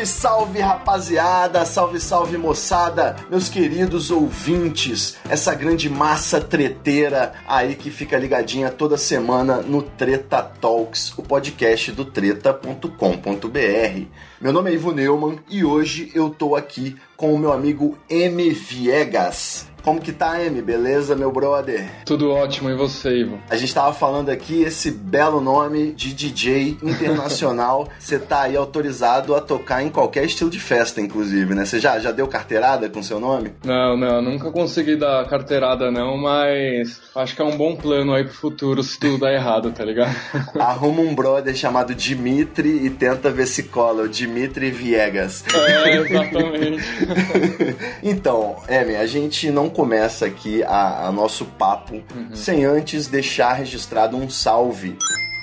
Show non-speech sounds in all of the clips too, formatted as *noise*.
Salve, salve rapaziada, salve, salve moçada, meus queridos ouvintes, essa grande massa treteira aí que fica ligadinha toda semana no Treta Talks, o podcast do treta.com.br. Meu nome é Ivo Neumann e hoje eu tô aqui com o meu amigo M. Viegas. Como que tá, M? Beleza, meu brother? Tudo ótimo, e você, Ivo? A gente tava falando aqui esse belo nome de DJ internacional. *laughs* Você tá aí autorizado a tocar em qualquer estilo de festa, inclusive, né? Você já, já deu carteirada com seu nome? Não, não, nunca consegui dar carteirada não, mas acho que é um bom plano aí pro futuro se tudo dar errado, tá ligado? *laughs* Arruma um brother chamado Dimitri e tenta ver se cola, o Dimitri Viegas. É, exatamente. *laughs* então, Emi, a gente não começa aqui a, a nosso papo sem antes deixar registrado um salve.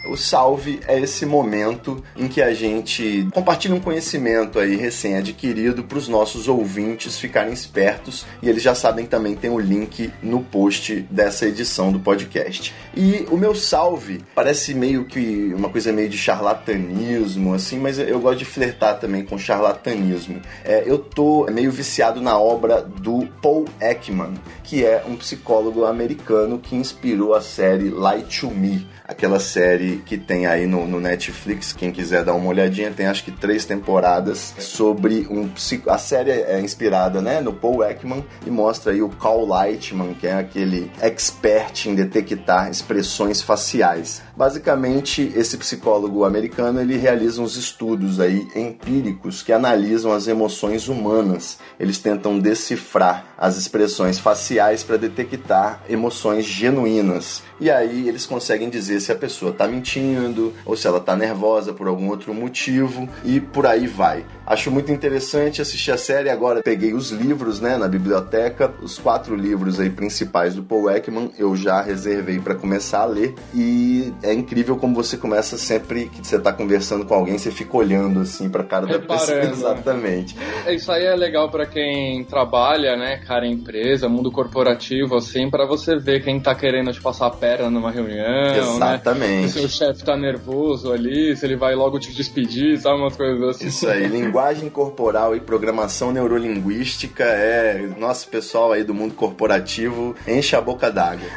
O salve é esse momento em que a gente compartilha um conhecimento aí recém-adquirido para os nossos ouvintes ficarem espertos e eles já sabem que também tem o link no post dessa edição do podcast. E o meu salve parece meio que uma coisa meio de charlatanismo, assim, mas eu gosto de flertar também com charlatanismo. É, eu tô meio viciado na obra do Paul Ekman, que é um psicólogo americano que inspirou a série Light to Me aquela série que tem aí no, no, Netflix, quem quiser dar uma olhadinha, tem acho que três temporadas sobre um psico... A série é inspirada né, no Paul Ekman e mostra aí o Carl Lightman, que é aquele expert em detectar expressões faciais. Basicamente, esse psicólogo americano ele realiza uns estudos aí empíricos que analisam as emoções humanas. Eles tentam decifrar as expressões faciais para detectar emoções genuínas. E aí eles conseguem dizer se a pessoa está mentindo ou se ela está nervosa por algum outro motivo e por aí vai. Acho muito interessante assistir a série. Agora peguei os livros, né, na biblioteca, os quatro livros aí principais do Paul Ekman. Eu já reservei para começar a ler e é incrível como você começa sempre que você está conversando com alguém, você fica olhando assim para cara da pessoa. *laughs* Exatamente. Né? Isso aí é legal para quem trabalha, né, cara, em empresa, mundo corporativo, assim, para você ver quem tá querendo te passar a perna numa reunião. Exatamente. Né? Se o chefe tá nervoso ali, se ele vai logo te despedir, sabe? Umas coisas assim. Isso aí, linguagem corporal e programação neurolinguística é. Nosso pessoal aí do mundo corporativo enche a boca d'água.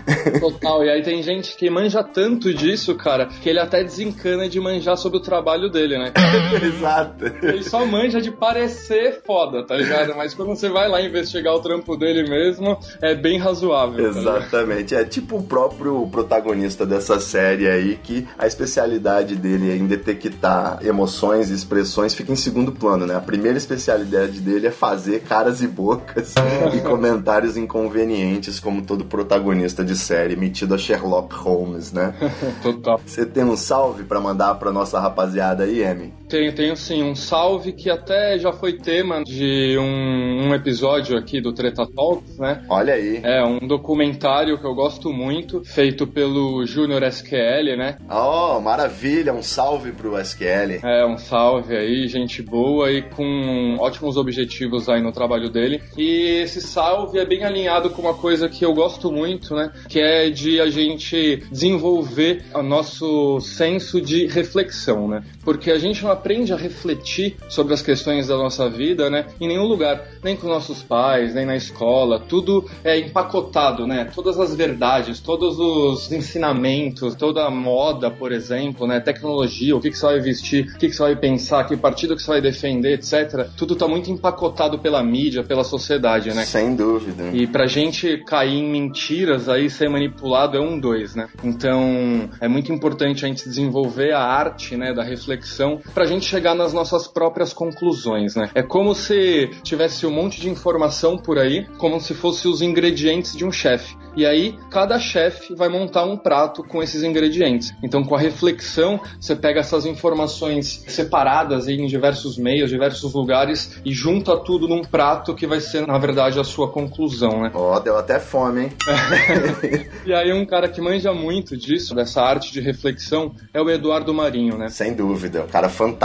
Total, e aí tem gente que manja tanto disso, cara, que ele até desencana de manjar sobre o trabalho dele, né? *laughs* Exato. Ele só manja de parecer foda, tá ligado? Mas quando você vai lá investigar o trampo dele mesmo, é bem razoável. Exatamente. Tá é tipo o próprio protagonista dessa série aí, que a especialidade dele é em detectar emoções e expressões fica em segundo plano, né? A primeira especialidade dele é fazer caras e bocas *laughs* e comentários inconvenientes, como todo protagonista de série, metido a Sherlock Holmes, né? *laughs* Total. Você tem um salve para mandar pra nossa rapaziada aí, Emi? Tenho, tenho sim. Um salve que até já foi tema de um, um episódio aqui do Treta Talks, né? Olha aí. É um documentário que eu gosto muito, feito pelo Júnior SQL, né? Oh, maravilha! Um salve pro SQL. É, um salve aí, gente boa e com ótimos objetivos aí no trabalho dele. E esse salve é bem alinhado com uma coisa que eu gosto muito, né? Que é de a gente desenvolver o nosso senso de reflexão, né? Porque a gente não aprende a refletir sobre as questões da nossa vida, né? Em nenhum lugar, nem com nossos pais, nem na escola, tudo é empacotado, né? Todas as verdades, todos os ensinamentos, toda a moda, por exemplo, né? Tecnologia, o que, que você vai vestir, o que, que você vai pensar, que partido que você vai defender, etc. Tudo tá muito empacotado pela mídia, pela sociedade, né? Sem dúvida. E pra gente cair em mentiras aí, ser manipulado é um dois, né? Então é muito importante a gente desenvolver a arte, né, da reflexão pra gente chegar nas nossas próprias conclusões, né? É como se tivesse um monte de informação por aí, como se fosse os ingredientes de um chefe. E aí, cada chefe vai montar um prato com esses ingredientes. Então, com a reflexão, você pega essas informações separadas em diversos meios, diversos lugares e junta tudo num prato que vai ser, na verdade, a sua conclusão, né? Ó, oh, deu até fome, hein? *laughs* e aí, um cara que manja muito disso, dessa arte de reflexão, é o Eduardo Marinho, né? Sem dúvida, um cara fantástico.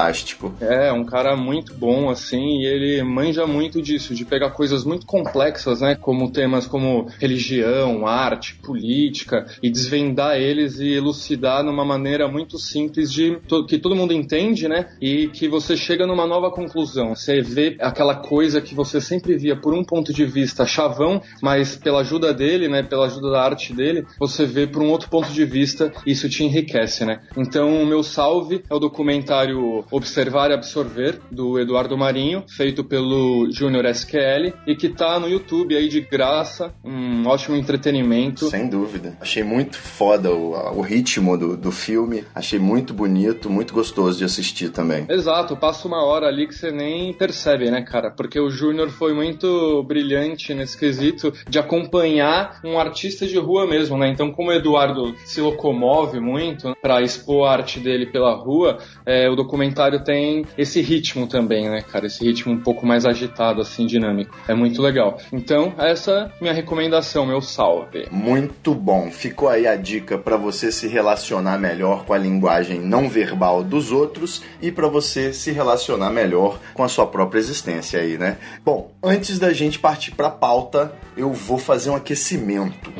É, um cara muito bom, assim, e ele manja muito disso, de pegar coisas muito complexas, né? Como temas como religião, arte, política, e desvendar eles e elucidar numa maneira muito simples de que todo mundo entende, né? E que você chega numa nova conclusão. Você vê aquela coisa que você sempre via por um ponto de vista chavão, mas pela ajuda dele, né? Pela ajuda da arte dele, você vê por um outro ponto de vista e isso te enriquece, né? Então, o meu salve é o documentário Observar e Absorver, do Eduardo Marinho, feito pelo Júnior SQL, e que tá no YouTube aí de graça, um ótimo entretenimento. Sem dúvida. Achei muito foda o, o ritmo do, do filme, achei muito bonito, muito gostoso de assistir também. Exato, passa uma hora ali que você nem percebe, né, cara? Porque o Júnior foi muito brilhante nesse quesito de acompanhar um artista de rua mesmo, né? Então, como o Eduardo se locomove muito para expor a arte dele pela rua, é, o documentário tem esse ritmo também, né, cara? Esse ritmo um pouco mais agitado, assim, dinâmico. É muito legal. Então, essa é minha recomendação, meu salve. Muito bom. Ficou aí a dica para você se relacionar melhor com a linguagem não verbal dos outros e para você se relacionar melhor com a sua própria existência aí, né? Bom, antes da gente partir para pauta, eu vou fazer um aquecimento.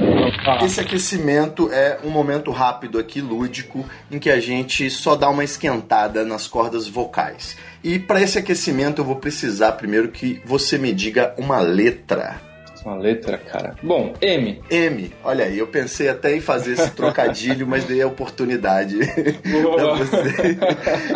Esse aquecimento é um momento rápido aqui, lúdico, em que a gente só dá uma esquentada nas cordas vocais. E para esse aquecimento eu vou precisar primeiro que você me diga uma letra uma letra, cara. Bom, M. M. Olha aí, eu pensei até em fazer esse trocadilho, mas dei a oportunidade *laughs* pra você.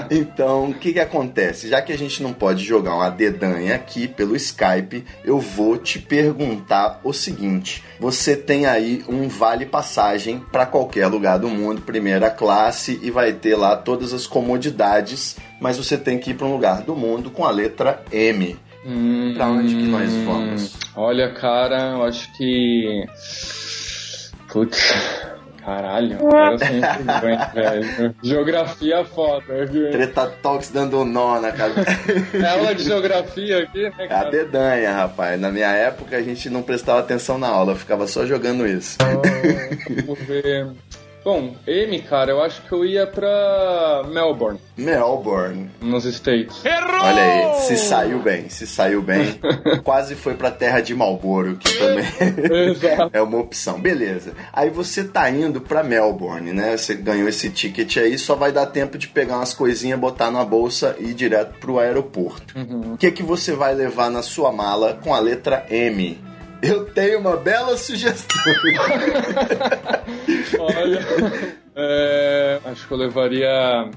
Então, o que que acontece? Já que a gente não pode jogar uma dedanha aqui pelo Skype, eu vou te perguntar o seguinte: você tem aí um vale passagem para qualquer lugar do mundo, primeira classe, e vai ter lá todas as comodidades, mas você tem que ir para um lugar do mundo com a letra M. Hum, pra onde que nós vamos? Olha, cara, eu acho que. Putz. Caralho, eu sempre *laughs* velho. Geografia foda, viu? Treta Talks dando um nó na cabeça. *laughs* É aula de geografia aqui, né, cara? A dedanha, rapaz. Na minha época a gente não prestava atenção na aula, ficava só jogando isso. Oh, vamos ver. Bom, M, cara, eu acho que eu ia pra Melbourne. Melbourne. Nos States. Errou! Olha aí, se saiu bem, se saiu bem. *laughs* Quase foi pra terra de Marlboro, que também *laughs* é uma opção. Beleza. Aí você tá indo pra Melbourne, né? Você ganhou esse ticket aí, só vai dar tempo de pegar umas coisinhas, botar na bolsa e ir direto pro aeroporto. Uhum. O que que você vai levar na sua mala com a letra M? Eu tenho uma bela sugestão. *laughs* Olha, é, acho que eu levaria.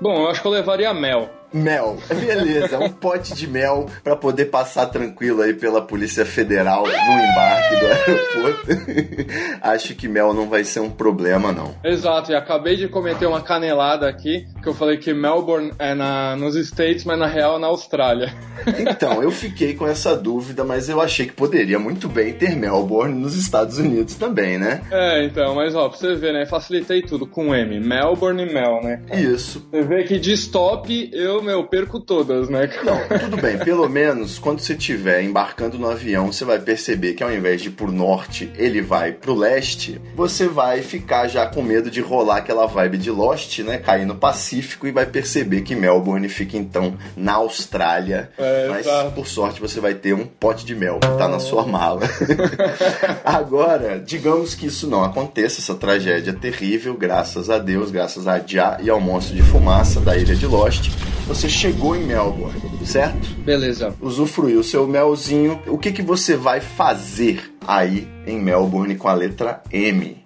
Bom, eu acho que eu levaria mel. Mel, beleza, um pote de mel para poder passar tranquilo aí pela Polícia Federal no embarque do *laughs* aeroporto. Acho que mel não vai ser um problema, não. Exato, e acabei de cometer uma canelada aqui, que eu falei que Melbourne é na, nos States, mas na real é na Austrália. Então, eu *laughs* fiquei com essa dúvida, mas eu achei que poderia muito bem ter Melbourne nos Estados Unidos também, né? É, então, mas ó, pra você ver, né? Facilitei tudo com M. Melbourne e Mel, né? Isso. Você vê que de stop eu, meu, perco todas, né? Não, tudo bem. Pelo menos quando você estiver embarcando no avião, você vai perceber que ao invés de ir pro norte, ele vai pro leste. Você vai ficar já com medo de rolar aquela vibe de Lost, né? Cair no Pacífico e vai perceber que Melbourne fica então na Austrália. É. Mas por sorte você vai ter um pote de mel que tá na sua mala. *laughs* Agora, digamos que isso não aconteça, essa tragédia terrível, graças a Deus, graças a Já e ao monstro de fumaça da ilha de Lost, você chegou em Melbourne, certo? Beleza. Usufruiu o seu melzinho. O que, que você vai fazer aí em Melbourne com a letra M?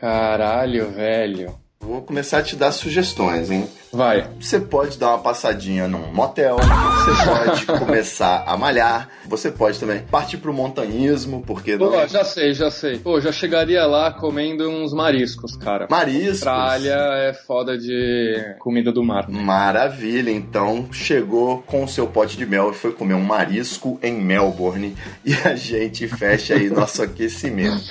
Caralho, velho. Vou começar a te dar sugestões, hein? Vai. Você pode dar uma passadinha num motel, você pode *laughs* começar a malhar, você pode também partir pro montanhismo, porque não. Pô, já sei, já sei. Pô, já chegaria lá comendo uns mariscos, cara. Mariscos. Austrália é foda de comida do mar. Maravilha, então chegou com o seu pote de mel e foi comer um marisco em Melbourne e a gente fecha aí nosso *laughs* aquecimento.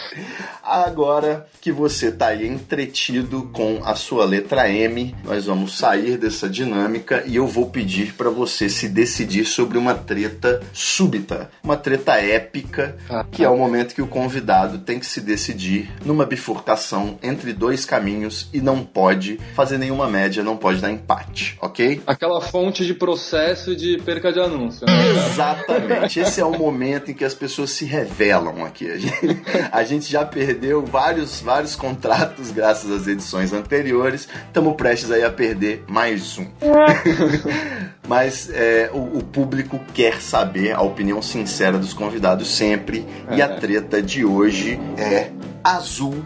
Agora que você tá aí entretido com a sua letra M, nós vamos sair dessa dinâmica e eu vou pedir para você se decidir sobre uma treta súbita, uma treta épica, que é o momento que o convidado tem que se decidir numa bifurcação entre dois caminhos e não pode fazer nenhuma média, não pode dar empate, ok? Aquela fonte de processo de perca de anúncio. Né? Exatamente. Esse é o momento em que as pessoas se revelam aqui. A gente, a gente já perdeu vários, vários contratos graças às edições anteriores. Estamos prestes aí a perder mais um. *laughs* Mas é, o, o, público quer saber a opinião sincera dos convidados sempre. E a treta de hoje é azul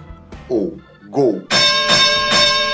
ou gol.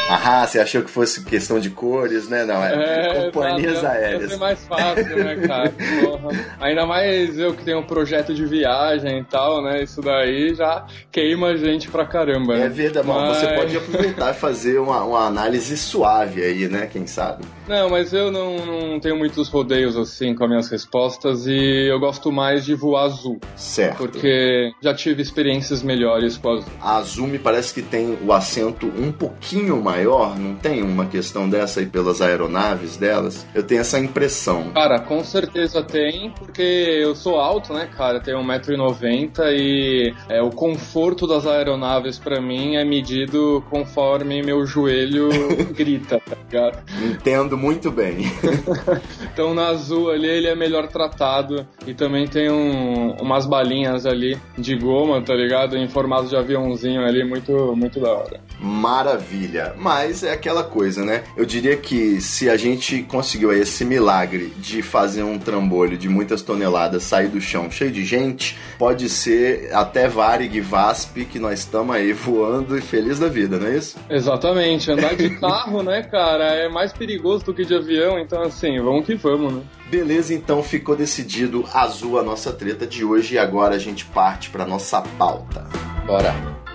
Ah, você achou que fosse questão de cores, né? Não, é, é companhias aéreas. É mais fácil, né, cara? Porra. Ainda mais eu que tenho um projeto de viagem e tal, né? Isso daí já queima a gente pra caramba. Né? É verdade, mas... você pode aproveitar e fazer uma, uma análise suave aí, né? Quem sabe? Não, mas eu não, não tenho muitos rodeios assim com as minhas respostas e eu gosto mais de voar azul. Certo. Porque já tive experiências melhores com azul. A azul me parece que tem o assento um pouquinho maior, não tem uma questão dessa aí pelas aeronaves delas? Eu tenho essa impressão. Cara, com certeza tem, porque eu sou alto, né, cara? Tenho 1,90m e é, o conforto das aeronaves para mim é medido conforme meu joelho *laughs* grita, tá ligado? Entendo muito bem. *laughs* então na azul ali ele é melhor tratado e também tem um, umas balinhas ali de goma, tá ligado? Em formato de aviãozinho ali, muito, muito da hora. Maravilha. Mas é aquela coisa, né? Eu diria que se a gente conseguiu esse milagre de fazer um trambolho de muitas toneladas sair do chão cheio de gente, pode ser até Varig Vasp que nós estamos aí voando e feliz da vida, não é isso? Exatamente. Andar de *laughs* carro, né, cara, é mais perigoso do que de avião, então assim, vamos que vamos, né? Beleza, então ficou decidido azul a nossa treta de hoje e agora a gente parte para nossa pauta. Bora.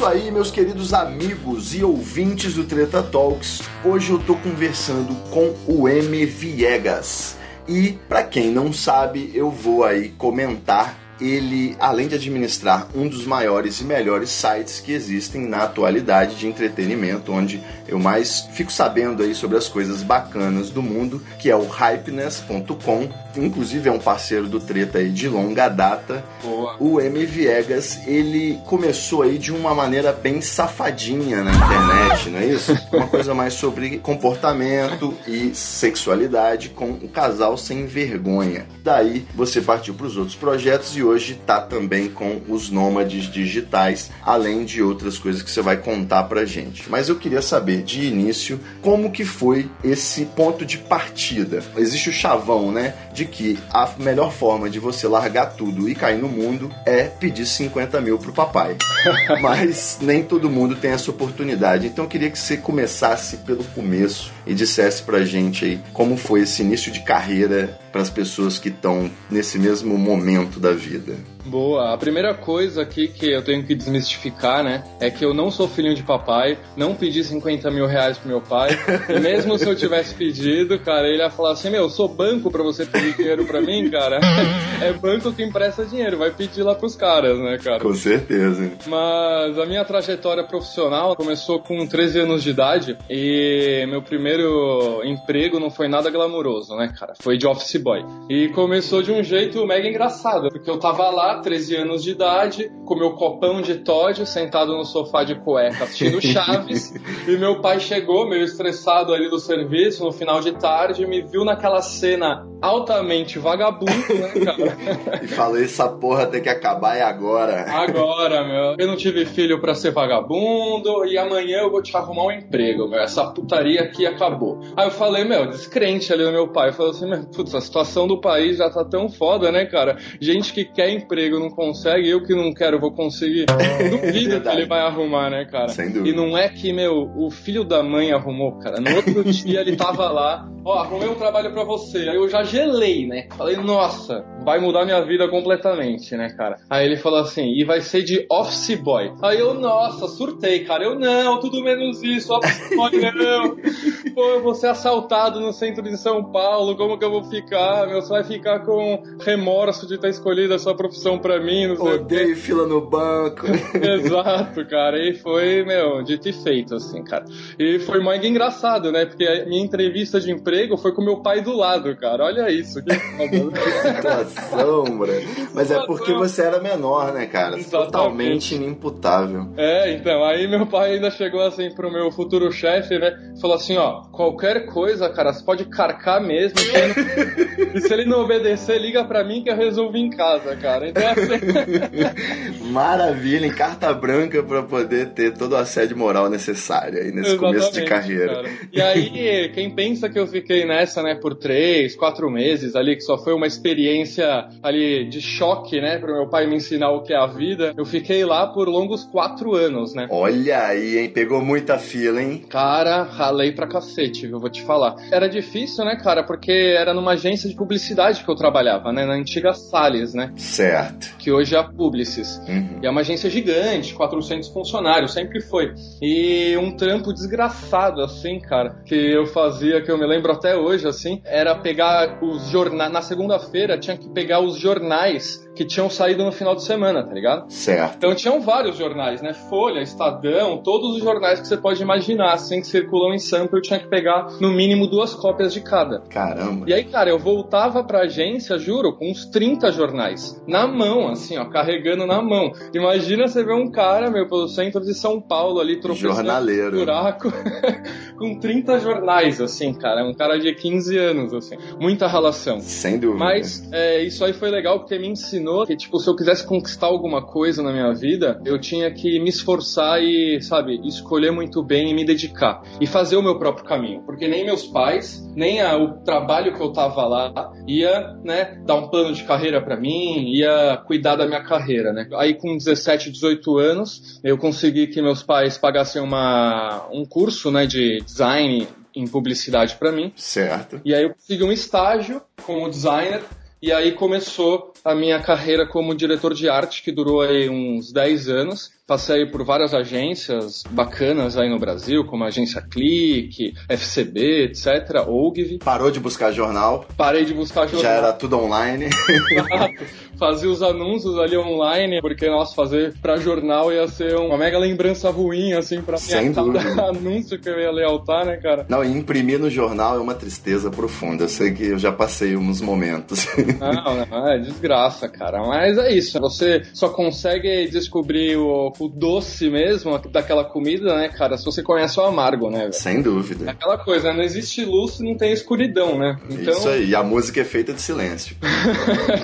Isso aí, meus queridos amigos e ouvintes do Treta Talks. Hoje eu tô conversando com o M Viegas. E para quem não sabe, eu vou aí comentar ele, além de administrar um dos maiores e melhores sites que existem na atualidade de entretenimento, onde eu mais fico sabendo aí sobre as coisas bacanas do mundo, que é o hypeness.com. Inclusive é um parceiro do Treta aí de longa data. Boa. O M Viegas, ele começou aí de uma maneira bem safadinha na internet, não é isso? *laughs* Uma coisa mais sobre comportamento e sexualidade com um casal sem vergonha. Daí você partiu para os outros projetos e hoje tá também com os nômades digitais, além de outras coisas que você vai contar pra gente. Mas eu queria saber de início como que foi esse ponto de partida. Existe o chavão, né, de que a melhor forma de você largar tudo e cair no mundo é pedir 50 mil pro papai. *laughs* Mas nem todo mundo tem essa oportunidade. Então eu queria que você começasse pelo começo e dissesse pra gente aí como foi esse início de carreira para as pessoas que estão nesse mesmo momento da vida. Boa. A primeira coisa aqui que eu tenho que desmistificar, né, é que eu não sou filhinho de papai, não pedi 50 mil reais pro meu pai, e mesmo se eu tivesse pedido, cara, ele ia falar assim, meu, eu sou banco para você pedir dinheiro para mim, cara. *laughs* é banco que empresta dinheiro, vai pedir lá pros caras, né, cara? Com certeza. Mas a minha trajetória profissional começou com 13 anos de idade e meu primeiro emprego não foi nada glamuroso, né, cara? Foi de office boy. E começou de um jeito mega engraçado, porque eu tava lá lá, 13 anos de idade, com meu copão de Todd, sentado no sofá de cueca, assistindo *laughs* Chaves. e meu pai chegou, meio estressado ali do serviço, no final de tarde, me viu naquela cena altamente vagabundo, né, *laughs* cara? e falei, essa porra tem que acabar é agora. Agora, meu. Eu não tive filho para ser vagabundo e amanhã eu vou te arrumar um emprego, meu. Essa putaria aqui acabou. Aí eu falei, meu, descrente ali no meu pai. Eu falei assim, meu, putz, situação do país já tá tão foda, né, cara? Gente que quer emprego não consegue, eu que não quero vou conseguir. Duvido que ele vai arrumar, né, cara? Sem dúvida. E não é que, meu, o filho da mãe arrumou, cara. No outro *laughs* dia ele tava lá, ó, arrumei um trabalho para você. Aí eu já gelei, né? Falei, nossa, vai mudar minha vida completamente, né, cara? Aí ele falou assim, e vai ser de office boy. Aí eu, nossa, surtei, cara. Eu não, tudo menos isso, office boy não. Pô, eu vou ser assaltado no centro de São Paulo, como que eu vou ficar? Meu, você vai ficar com remorso de ter escolhido a sua profissão pra mim, não sei Odeio fila no banco. *laughs* Exato, cara. E foi, meu, dito e feito, assim, cara. E foi mais engraçado, né? Porque a minha entrevista de emprego foi com meu pai do lado, cara. Olha isso. Que *laughs* situação, mano. Mas é porque você era menor, né, cara? Exatamente. Totalmente inimputável. É, então, aí meu pai ainda chegou assim pro meu futuro chefe, né? Falou assim, ó, qualquer coisa, cara, você pode carcar mesmo. E *laughs* se ele não obedecer, liga pra mim que eu resolvo em casa, cara. Então assim. *laughs* Maravilha, em carta branca pra poder ter todo o assédio moral necessário aí nesse Exatamente, começo de carreira. Cara. E aí, *laughs* quem pensa que eu fiquei nessa, né, por três, quatro meses ali, que só foi uma experiência ali de choque, né, pro meu pai me ensinar o que é a vida, eu fiquei lá por longos quatro anos, né? Olha aí, hein? Pegou muita fila, hein? Cara, ralei pra cacete, eu vou te falar. Era difícil, né, cara? Porque era numa agência de publicidade que eu trabalhava, né? Na antiga Salles, né? Certo. Que hoje é a Publicis. Uhum. E é uma agência gigante, 400 funcionários, sempre foi. E um trampo desgraçado, assim, cara, que eu fazia, que eu me lembro até hoje, assim, era pegar os jornais. Na segunda-feira tinha que pegar os jornais que tinham saído no final de semana, tá ligado? Certo. Então tinham vários jornais, né? Folha, Estadão, todos os jornais que você pode imaginar, assim, que circulam em Sampa, eu tinha que pegar no mínimo duas cópias de cada. Caramba. E aí, cara, eu voltava pra agência, juro, com uns 30 jornais. Na mão, assim, ó, carregando na mão. Imagina você ver um cara, meu, pelo centro de São Paulo ali, tropeçando Jornaleiro. buraco, *laughs* com 30 jornais, assim, cara. Um cara de 15 anos, assim. Muita relação. Sem dúvida. Mas é, isso aí foi legal porque me ensinou ensinou que, tipo, se eu quisesse conquistar alguma coisa na minha vida, eu tinha que me esforçar e, sabe, escolher muito bem e me dedicar. E fazer o meu próprio caminho. Porque nem meus pais, nem a, o trabalho que eu tava lá ia, né, dar um plano de carreira para mim, ia cuidar da minha carreira, né. Aí com 17, 18 anos, eu consegui que meus pais pagassem uma, um curso, né, de design em publicidade para mim. Certo. E aí eu consegui um estágio como designer e aí começou a minha carreira como diretor de arte, que durou aí uns 10 anos. Passei por várias agências bacanas aí no Brasil, como a agência Clique, FCB, etc, OGV. Parou de buscar jornal? Parei de buscar jornal. Já era tudo online? *laughs* Fazia os anúncios ali online, porque, nossa, fazer pra jornal ia ser uma mega lembrança ruim, assim, pra Sem *laughs* dúvida. *laughs* anúncio que eu ia lealtar, né, cara? Não, e imprimir no jornal é uma tristeza profunda. Eu sei que eu já passei uns momentos. *laughs* Não, não, é desgraça, cara. Mas é isso. Você só consegue descobrir o o doce mesmo daquela comida, né, cara, se você conhece o amargo, né? Véio? Sem dúvida. É aquela coisa, né? não existe luz se não tem escuridão, né? Então... Isso aí, e a música é feita de silêncio.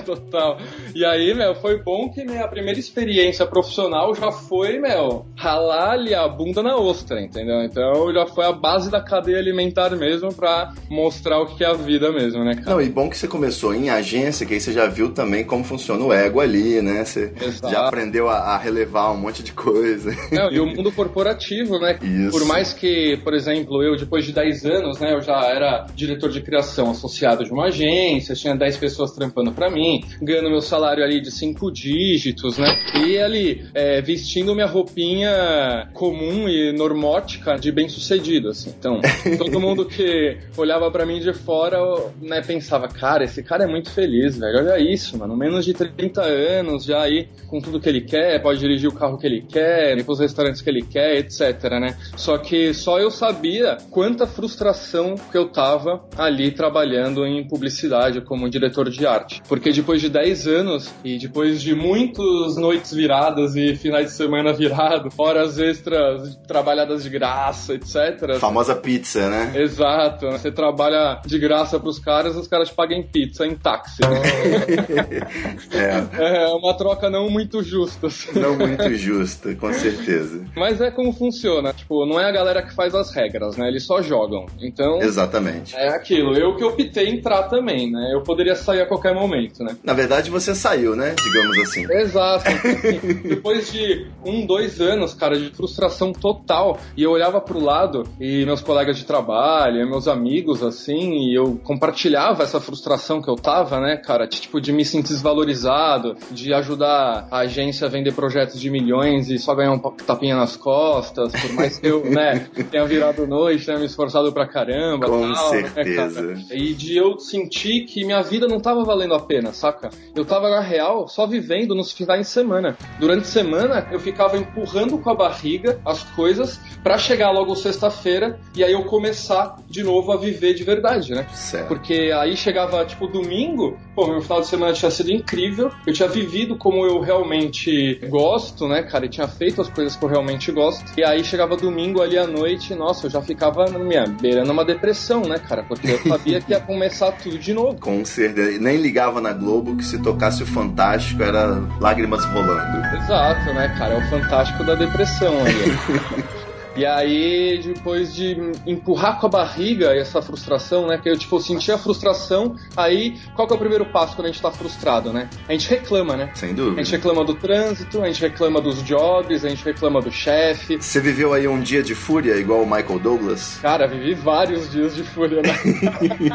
Total. E aí, meu, foi bom que minha primeira experiência profissional já foi, meu, ralar ali a bunda na ostra, entendeu? Então já foi a base da cadeia alimentar mesmo pra mostrar o que é a vida mesmo, né, cara? Não, e bom que você começou em agência, que aí você já viu também como funciona o ego ali, né? Você Exato. já aprendeu a, a relevar um monte de coisa. Não, e o mundo corporativo, né? Isso. Por mais que, por exemplo, eu depois de 10 anos, né, eu já era diretor de criação associado de uma agência, tinha 10 pessoas trampando para mim, ganhando meu salário ali de 5 dígitos, né? E ali, é, vestindo minha roupinha comum e normótica de bem-sucedido, assim. Então, *laughs* todo mundo que olhava para mim de fora, né, pensava, cara, esse cara é muito feliz, velho. Olha isso, mano. Menos de 30 anos, já aí com tudo que ele quer, pode dirigir o carro que ele quer, ir pros restaurantes que ele quer, etc, né? Só que só eu sabia quanta frustração que eu tava ali trabalhando em publicidade como diretor de arte. Porque depois de 10 anos anos e depois de muitas noites viradas e finais de semana virado, horas extras trabalhadas de graça, etc. Famosa pizza, né? Exato. Você trabalha de graça pros caras, os caras te pagam pizza, em táxi. *laughs* é. é uma troca não muito justa. assim. Não muito justa, com certeza. Mas é como funciona. Tipo, não é a galera que faz as regras, né? Eles só jogam. Então. Exatamente. É aquilo. Eu que optei entrar também, né? Eu poderia sair a qualquer momento, né? Na verdade, você saiu, né? Digamos assim. Exato. *laughs* Depois de um, dois anos, cara, de frustração total, e eu olhava pro lado e meus colegas de trabalho, e meus amigos, assim, e eu compartilhava essa frustração que eu tava, né, cara, tipo, de me sentir desvalorizado, de ajudar a agência a vender projetos de milhões e só ganhar um tapinha nas costas, por mais que eu, né, *laughs* tenha virado noite, tenha me esforçado pra caramba, Com tal, né, certeza. cara? E de eu sentir que minha vida não tava valendo a pena, saca? Eu tava, na real, só vivendo nos finais de semana. Durante a semana, eu ficava empurrando com a barriga as coisas pra chegar logo sexta-feira e aí eu começar de novo a viver de verdade, né? Certo. Porque aí chegava, tipo, domingo, pô, meu final de semana tinha sido incrível, eu tinha vivido como eu realmente gosto, né, cara, e tinha feito as coisas que eu realmente gosto, e aí chegava domingo ali à noite, nossa, eu já ficava, minha, beirando uma depressão, né, cara, porque eu sabia que ia começar tudo de novo. Com certeza. Nem ligava na Globo que se tocasse o Fantástico era lágrimas rolando. Exato, né, cara, é o fantástico da depressão aí. *laughs* E aí, depois de empurrar com a barriga essa frustração, né? Que eu, tipo, senti a frustração, aí qual que é o primeiro passo quando a gente tá frustrado, né? A gente reclama, né? Sem A dúvida. gente reclama do trânsito, a gente reclama dos jobs, a gente reclama do chefe. Você viveu aí um dia de fúria igual o Michael Douglas? Cara, vivi vários dias de fúria, né?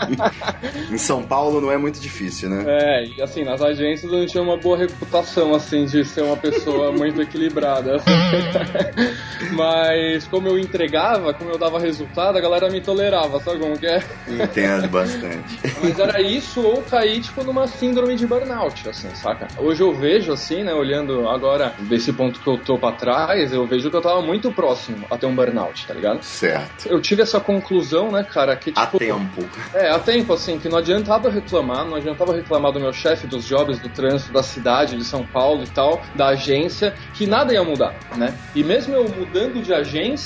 *laughs* Em São Paulo não é muito difícil, né? É, e assim, nas agências eu tinha uma boa reputação, assim, de ser uma pessoa muito equilibrada. *laughs* Mas como eu entregava, como eu dava resultado, a galera me tolerava, sabe como que é? Entendo *laughs* bastante. Mas era isso ou cair, tipo, numa síndrome de burnout, assim, saca? Hoje eu vejo, assim, né, olhando agora desse ponto que eu tô pra trás, eu vejo que eu tava muito próximo a ter um burnout, tá ligado? Certo. Eu tive essa conclusão, né, cara, que Há tipo. tempo. É, há tempo, assim, que não adiantava reclamar, não adiantava reclamar do meu chefe, dos jobs, do trânsito, da cidade, de São Paulo e tal, da agência, que nada ia mudar, né? E mesmo eu mudando de agência,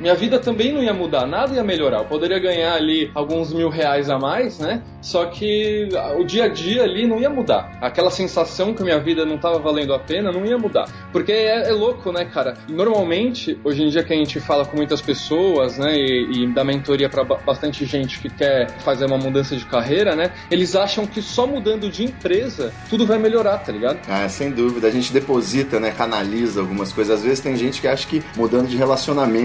minha vida também não ia mudar, nada ia melhorar. Eu poderia ganhar ali alguns mil reais a mais, né? Só que o dia a dia ali não ia mudar. Aquela sensação que minha vida não estava valendo a pena não ia mudar. Porque é, é louco, né, cara? Normalmente, hoje em dia que a gente fala com muitas pessoas, né, e, e dá mentoria para bastante gente que quer fazer uma mudança de carreira, né? Eles acham que só mudando de empresa tudo vai melhorar, tá ligado? Ah, sem dúvida. A gente deposita, né? Canaliza algumas coisas. Às vezes tem gente que acha que mudando de relacionamento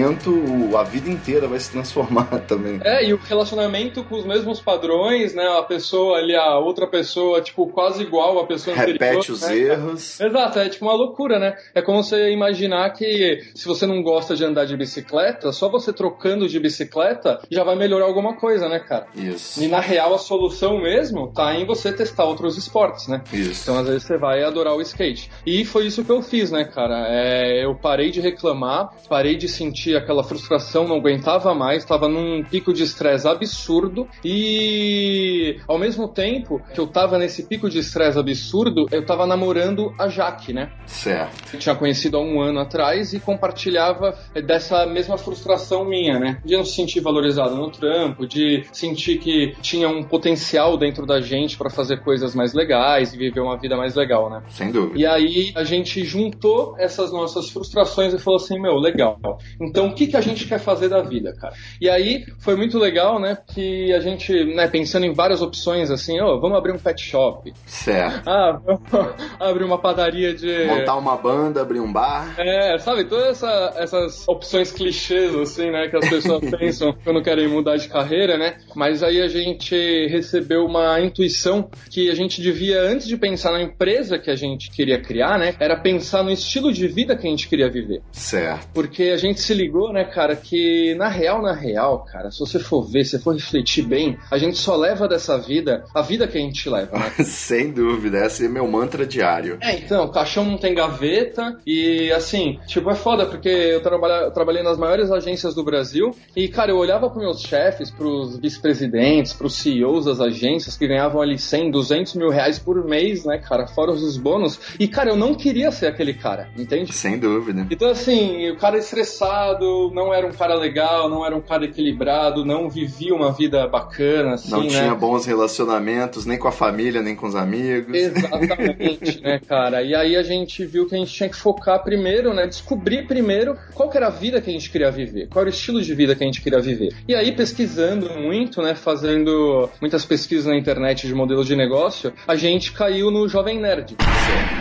a vida inteira vai se transformar *laughs* também. É, e o relacionamento com os mesmos padrões, né? A pessoa ali, a outra pessoa, tipo, quase igual a pessoa anterior. Repete os né? erros. Exato, é tipo uma loucura, né? É como você imaginar que se você não gosta de andar de bicicleta, só você trocando de bicicleta já vai melhorar alguma coisa, né, cara? Isso. E na real a solução mesmo tá em você testar outros esportes, né? Isso. Então às vezes você vai adorar o skate. E foi isso que eu fiz, né, cara? É, eu parei de reclamar, parei de sentir aquela frustração, não aguentava mais, tava num pico de estresse absurdo e ao mesmo tempo que eu tava nesse pico de estresse absurdo, eu tava namorando a Jaque, né? Certo. Eu tinha conhecido há um ano atrás e compartilhava dessa mesma frustração minha, né? De não se sentir valorizado no trampo, de sentir que tinha um potencial dentro da gente para fazer coisas mais legais e viver uma vida mais legal, né? Sem dúvida. E aí a gente juntou essas nossas frustrações e falou assim, meu, legal. Então o que, que a gente quer fazer da vida, cara? E aí foi muito legal, né? Que a gente, né, pensando em várias opções assim, ó, vamos abrir um pet shop. Certo. Ah, vamos *laughs* abrir uma padaria de. Montar uma banda, abrir um bar. É, sabe, todas essa- essas opções clichês, assim, né, que as pessoas *laughs* pensam quando querem mudar de carreira, né? Mas aí a gente recebeu uma intuição que a gente devia, antes de pensar na empresa que a gente queria criar, né, era pensar no estilo de vida que a gente queria viver. Certo. Porque a gente se ligou, né, cara, que na real, na real, cara, se você for ver, se for refletir bem, a gente só leva dessa vida a vida que a gente leva, né? *laughs* Sem dúvida, esse é meu mantra diário. É, então, o caixão não tem gaveta e assim, tipo, é foda, porque eu, trabalha, eu trabalhei nas maiores agências do Brasil e, cara, eu olhava pros meus chefes, pros vice-presidentes, pros CEOs das agências que ganhavam ali 100, 200 mil reais por mês, né, cara, fora os bônus. E, cara, eu não queria ser aquele cara, entende? Sem dúvida. Então, assim, o cara estressado, não era um cara legal, não era um cara equilibrado, não vivia uma vida bacana, assim, Não né? tinha bons relacionamentos, nem com a família, nem com os amigos. Exatamente, né, cara? E aí a gente viu que a gente tinha que focar primeiro, né? Descobrir primeiro qual era a vida que a gente queria viver, qual era o estilo de vida que a gente queria viver. E aí, pesquisando muito, né? Fazendo muitas pesquisas na internet de modelo de negócio, a gente caiu no Jovem Nerd.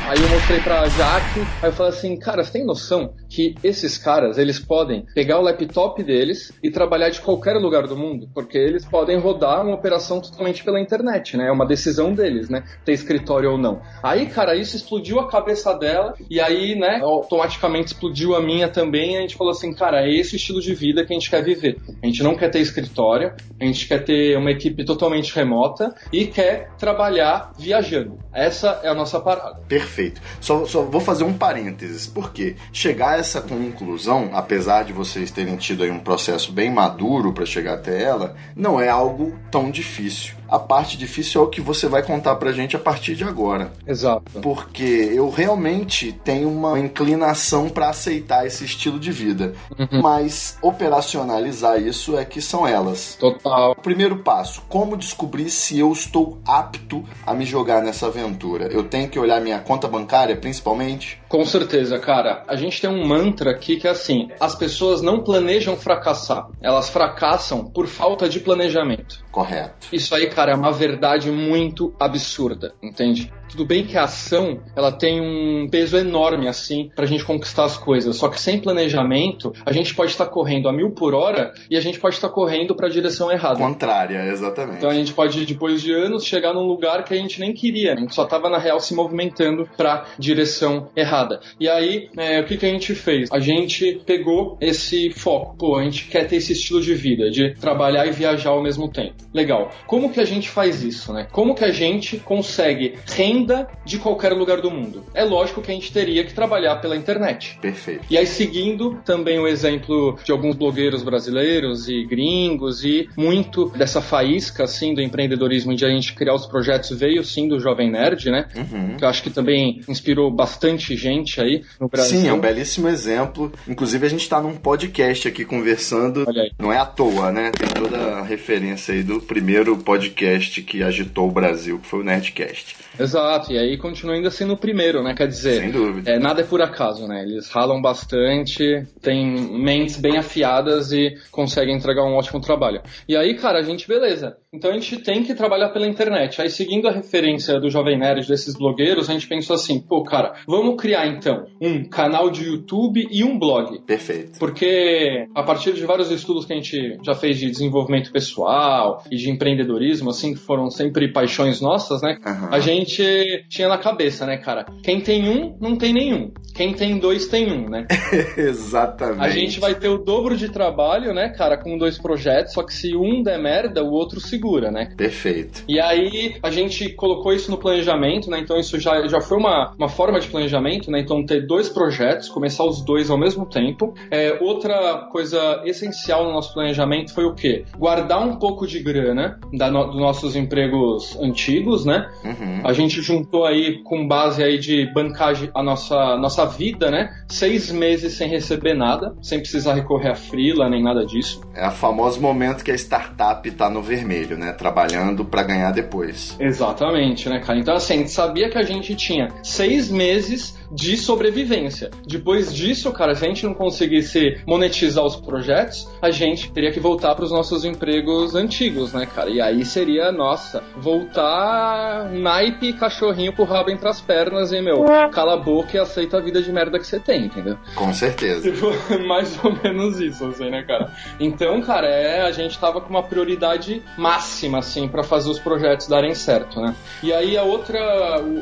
Aí eu mostrei pra Jaque, aí eu falei assim, cara, você tem noção que esses caras, eles podem pegar o laptop deles e trabalhar de qualquer lugar do mundo? Porque eles podem rodar uma operação totalmente pela internet, né? É uma decisão deles, né? Ter escritório ou não. Aí, cara, isso explodiu a cabeça dela e aí, né, automaticamente explodiu a minha também a gente falou assim, cara, é esse estilo de vida que a gente quer viver. A gente não quer ter escritório, a gente quer ter uma equipe totalmente remota e quer trabalhar viajando. Essa é a nossa parada. Perfeito. Só, só vou fazer um parênteses, porque chegar a essa conclusão, apesar de vocês terem tido aí um processo bem maduro para chegar até ela, não é algo tão difícil. A parte difícil é o que você vai contar pra gente a partir de agora. Exato. Porque eu realmente tenho uma inclinação para aceitar esse estilo de vida, mas operacionalizar isso é que são elas. Total. Primeiro passo, como descobrir se eu estou apto a me jogar nessa aventura? Eu tenho que olhar minha conta bancária, principalmente? Com certeza, cara. A gente tem um mantra aqui que é assim: as pessoas não planejam fracassar, elas fracassam por falta de planejamento. Correto. Isso aí, cara, é uma verdade muito absurda, entende? Tudo bem que a ação, ela tem um peso enorme, assim, pra gente conquistar as coisas. Só que sem planejamento, a gente pode estar correndo a mil por hora e a gente pode estar correndo pra direção errada. Contrária, exatamente. Então a gente pode, depois de anos, chegar num lugar que a gente nem queria. A gente só tava, na real, se movimentando pra direção errada. E aí, é, o que, que a gente fez? A gente pegou esse foco. Pô, a gente quer ter esse estilo de vida, de trabalhar e viajar ao mesmo tempo. Legal. Como que a gente faz isso, né? Como que a gente consegue renda de qualquer lugar do mundo? É lógico que a gente teria que trabalhar pela internet. Perfeito. E aí, seguindo também o exemplo de alguns blogueiros brasileiros e gringos, e muito dessa faísca, assim, do empreendedorismo de a gente criar os projetos veio, sim, do Jovem Nerd, né? Uhum. Que eu acho que também inspirou bastante gente aí no Brasil. Sim, é um belíssimo exemplo. Inclusive, a gente está num podcast aqui conversando. Olha aí. Não é à toa, né? Tem toda a referência aí do primeiro podcast que agitou o Brasil, que foi o Nerdcast. Exato, e aí continua ainda sendo o primeiro, né? Quer dizer, Sem dúvida. é, nada é por acaso, né? Eles ralam bastante, têm mentes bem afiadas e conseguem entregar um ótimo trabalho. E aí, cara, a gente, beleza. Então a gente tem que trabalhar pela internet. Aí, seguindo a referência do Jovem Nerd, desses blogueiros, a gente pensou assim, pô, cara, vamos criar então um canal de YouTube e um blog. Perfeito. Porque a partir de vários estudos que a gente já fez de desenvolvimento pessoal e de empreendedorismo, assim, que foram sempre paixões nossas, né? Aham. A gente tinha na cabeça, né, cara? Quem tem um, não tem nenhum. Quem tem dois, tem um, né? *laughs* Exatamente. A gente vai ter o dobro de trabalho, né, cara, com dois projetos, só que se um der merda, o outro segura, né? Perfeito. E aí a gente colocou isso no planejamento, né? Então isso já, já foi uma, uma forma de planejamento, né? Então ter dois projetos, começar os dois ao mesmo tempo. É, outra coisa essencial no nosso planejamento foi o quê? Guardar um pouco de grana da no- dos nossos empregos antigos, né? Uhum. A gente juntou aí com base aí de bancagem a nossa, nossa vida, né? Seis meses sem receber nada, sem precisar recorrer a freela nem nada disso. É o famoso momento que a startup tá no vermelho, né? Trabalhando para ganhar depois. Exatamente, né, cara? Então, assim, a gente sabia que a gente tinha seis meses de sobrevivência. Depois disso, cara, se a gente não conseguisse monetizar os projetos, a gente teria que voltar para os nossos empregos antigos, né, cara? E aí seria, nossa, voltar naipe cachorrinho pro rabo entre as pernas e, meu, cala a boca e aceita a vida de merda que você tem, entendeu? Com certeza. Tipo, *laughs* mais ou menos isso, assim, né, cara? Então, cara, é, a gente tava com uma prioridade máxima, assim, pra fazer os projetos darem certo, né? E aí a outra,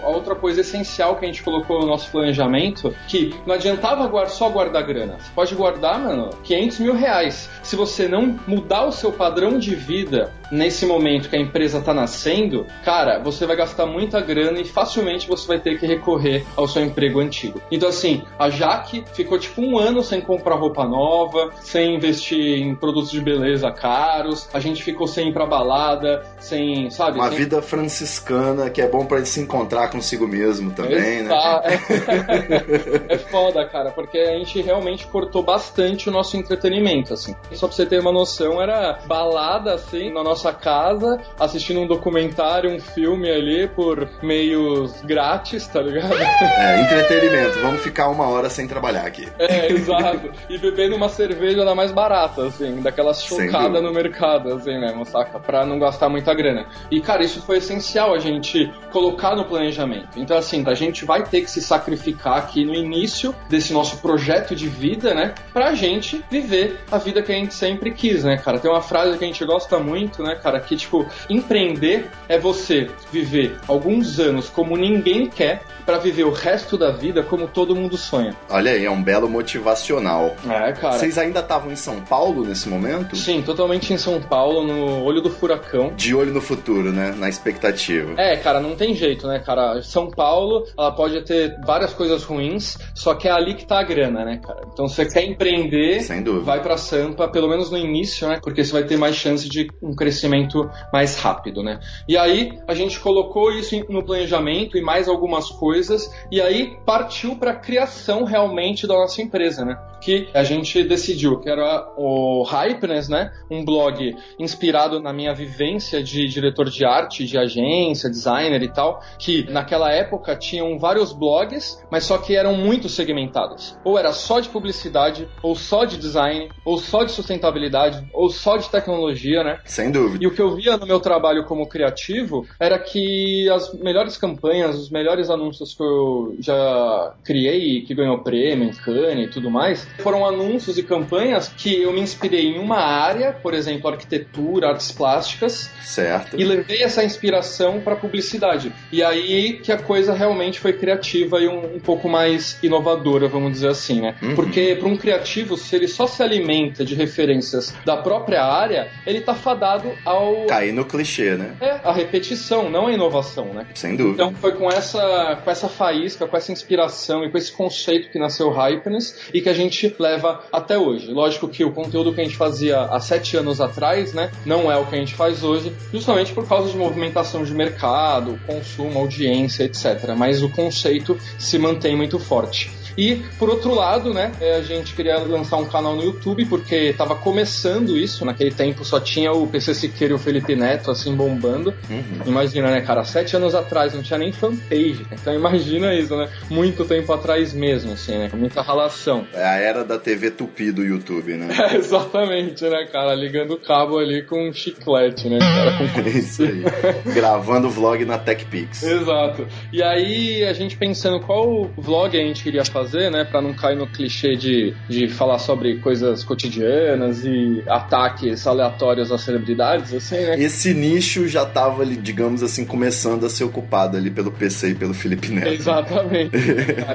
a outra coisa essencial que a gente colocou no nosso planejamento que não adiantava guardar, só guardar grana. Você pode guardar, mano, 500 mil reais. Se você não mudar o seu padrão de vida nesse momento que a empresa está nascendo, cara, você vai gastar muita grana e facilmente você vai ter que recorrer ao seu emprego antigo. Então, assim, a Jaque ficou tipo um ano sem comprar roupa nova, sem investir em produtos de beleza caros, a gente ficou sem ir pra balada, sem, sabe? Uma sem... vida franciscana que é bom para se encontrar consigo mesmo também, né? *laughs* é foda, cara, porque a gente realmente cortou bastante o nosso entretenimento, assim. Só pra você ter uma noção, era balada, assim, na nossa casa, assistindo um documentário, um filme ali por meios grátis, tá ligado? É, entretenimento. Vamos ficar uma hora sem trabalhar aqui. É, exato. E bebendo uma cerveja da mais barata, assim, daquelas chocadas no mercado, assim mesmo, saca? Pra não gastar muita grana. E, cara, isso foi essencial a gente colocar no planejamento. Então, assim, a gente vai ter que se sacrificar aqui no início desse nosso projeto de vida, né? Pra gente viver a vida que a gente sempre quis, né, cara? Tem uma frase que a gente gosta muito, né, cara? Que, tipo, empreender é você viver alguns anos como ninguém quer para viver o resto da vida como todo mundo sonha. Olha aí, é um belo motivacional. É, cara. Vocês ainda estavam em São Paulo nesse momento? Sim, totalmente em São Paulo, no olho do furacão. De olho no futuro, né? Na expectativa. É, cara, não tem jeito, né, cara? São Paulo, ela pode ter várias coisas ruins, só que é ali que tá a grana, né, cara? Então, se você quer empreender, Sem dúvida. vai pra Sampa, pelo menos no início, né? Porque você vai ter mais chance de um crescimento mais rápido, né? E aí, a gente colocou isso no planejamento e mais algumas coisas, e aí partiu pra criação realmente da nossa empresa, né? Que a gente decidiu que era o Hypeness, né? Um blog inspirado na minha vivência de diretor de arte, de agência, designer e tal, que naquela época tinham vários blogs, mas só que eram muito segmentados. Ou era só de publicidade, ou só de design, ou só de sustentabilidade, ou só de tecnologia, né? Sem dúvida. E o que eu via no meu trabalho como criativo era que as melhores campanhas, os melhores anúncios que eu já criei, que ganhou prêmio, Cannes e tudo mais, foram anúncios e campanhas que eu me inspirei em uma área, por exemplo, arquitetura, artes plásticas, Certo. e levei essa inspiração para publicidade. E aí que a coisa realmente foi criativa e um, um pouco mais inovadora, vamos dizer assim, né? Uhum. Porque para um criativo, se ele só se alimenta de referências da própria área, ele tá fadado ao Cair no clichê, né? é, a repetição, não a inovação, né? Sem dúvida. Então foi com essa, com essa faísca, com essa inspiração e com esse conceito que nasceu Hypeness e que a gente leva até hoje. Lógico que o conteúdo que a gente fazia há sete anos atrás, né, não é o que a gente faz hoje, justamente por causa de movimentação de mercado, consumo, audiência, etc. Mas o conceito se mantém muito forte. E, por outro lado, né, é, a gente queria lançar um canal no YouTube, porque estava começando isso, naquele tempo só tinha o PC Siqueira e o Felipe Neto, assim, bombando. Uhum. Imagina, né, cara, sete anos atrás não tinha nem fanpage. Então imagina isso, né? Muito tempo atrás mesmo, assim, né? Com muita relação. É a era da TV Tupi do YouTube, né? É, *laughs* exatamente, né, cara? Ligando o cabo ali com um chiclete, né, cara? *laughs* Com É isso aí. Gravando vlog na TechPix. Exato. E aí a gente pensando qual vlog a gente queria fazer, né, Pra não cair no clichê de, de falar sobre coisas cotidianas e ataques aleatórios às celebridades, assim, né? Esse nicho já tava, ali, digamos assim, começando a ser ocupado ali pelo PC e pelo Felipe Neto. Exatamente. *laughs*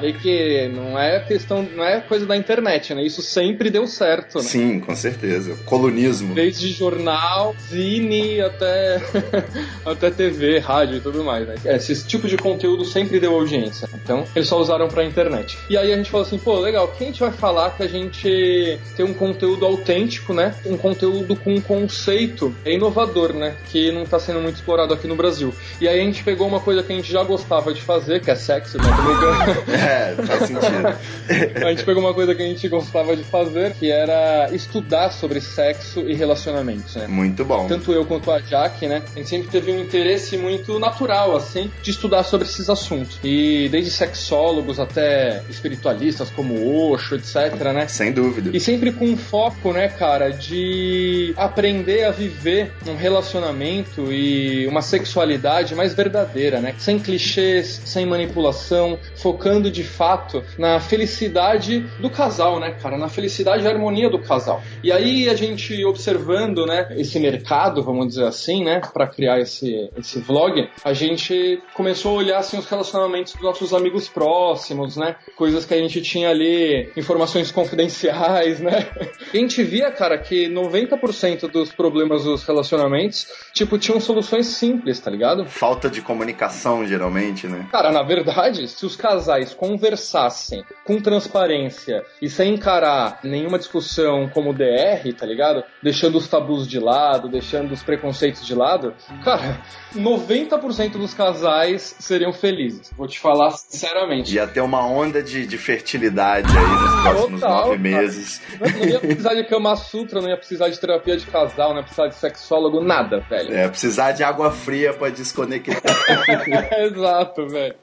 E que não é questão, não é coisa da internet, né? Isso sempre deu certo, né? Sim, com certeza. Colunismo. Desde jornal, zine, até, *laughs* até TV, rádio e tudo mais, né? Esse tipo de conteúdo sempre deu audiência. Então, eles só usaram pra internet. E aí a gente falou assim, pô, legal, quem a gente vai falar que a gente tem um conteúdo autêntico, né? Um conteúdo com um conceito inovador, né? Que não tá sendo muito explorado aqui no Brasil. E aí a gente pegou uma coisa que a gente já gostava de fazer, que é sexo, né? *laughs* É, faz sentido. *laughs* A gente pegou uma coisa que a gente gostava de fazer, que era estudar sobre sexo e relacionamentos, né? Muito bom. Tanto eu quanto a Jack, né? A gente sempre teve um interesse muito natural, assim, de estudar sobre esses assuntos. E desde sexólogos até espiritualistas como Osho, etc, né? Sem dúvida. E sempre com um foco, né, cara, de aprender a viver um relacionamento e uma sexualidade mais verdadeira, né? Sem clichês, sem manipulação, focando de fato na felicidade do casal, né, cara? Na felicidade e harmonia do casal. E aí a gente observando, né, esse mercado, vamos dizer assim, né, para criar esse, esse vlog, a gente começou a olhar assim os relacionamentos dos nossos amigos próximos, né? Coisas que a gente tinha ali, informações confidenciais, né? A gente via, cara, que 90% dos problemas dos relacionamentos, tipo, tinham soluções simples, tá ligado? Falta de comunicação, geralmente, né? Cara, na verdade, se os casais conversassem com transparência e sem encarar nenhuma discussão como DR, tá ligado? Deixando os tabus de lado, deixando os preconceitos de lado, cara, 90% dos casais seriam felizes. Vou te falar sinceramente. Ia ter uma onda de, de fertilidade aí nos próximos Total, nove cara. meses. Não, não ia *laughs* precisar de Kama Sutra, não ia precisar de terapia de casal, não ia precisar de sexólogo, nada, velho. É, precisar de água fria pra desconectar. *laughs* Exato, velho.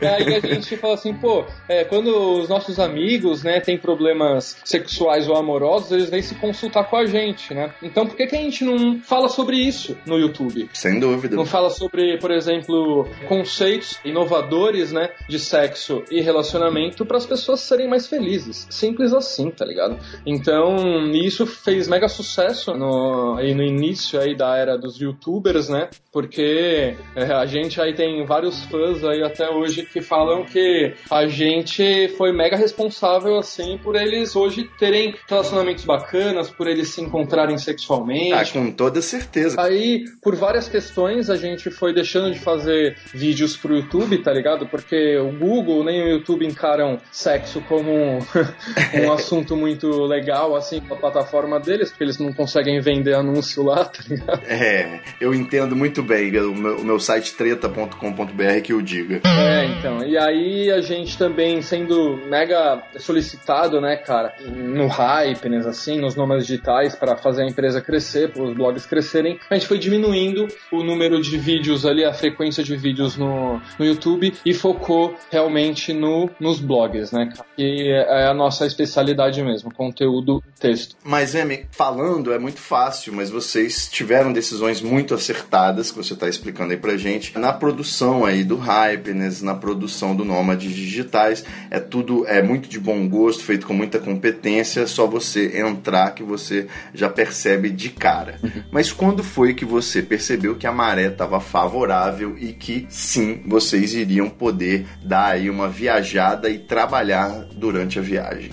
E aí a gente fala assim, pô, é, quando os nossos amigos, né, têm problemas sexuais ou amorosos, eles vêm se consultar com a gente, né? Então por que, que a gente não fala sobre isso no YouTube? Sem dúvida. Não fala sobre, por exemplo, conceitos inovadores, né, de sexo e relacionamento para as pessoas serem mais felizes. Simples assim, tá ligado? Então, isso fez mega sucesso no, aí no início aí da era dos youtubers, né? Porque é, a gente aí tem vários fãs aí até hoje que falam que a gente foi mega responsável, assim, por eles hoje terem relacionamentos bacanas, por eles se encontrarem sexualmente. Ah, com toda certeza. Aí, por várias questões, a gente foi deixando de fazer vídeos pro YouTube, tá ligado? Porque o Google nem o YouTube encaram sexo como um, *laughs* um assunto muito legal, assim, pra plataforma deles, porque eles não conseguem vender anúncio lá, tá ligado? É, eu entendo muito bem. O meu, o meu site treta.com.br que eu diga. É, então. E aí a gente também sendo mega solicitado, né, cara, no Hypeness, assim, nos nomes digitais, para fazer a empresa crescer, para os blogs crescerem, a gente foi diminuindo o número de vídeos ali, a frequência de vídeos no, no YouTube e focou realmente no, nos blogs, né, cara? E é a nossa especialidade mesmo, conteúdo texto. Mas, Emi, falando é muito fácil, mas vocês tiveram decisões muito acertadas, que você está explicando aí pra gente, na produção aí do Hypeness, na produção do Nômades Digitais. É tudo, é muito de bom gosto, feito com muita competência, só você entrar que você já percebe de cara. Mas quando foi que você percebeu que a maré estava favorável e que sim, vocês iriam poder dar aí uma viajada e trabalhar durante a viagem?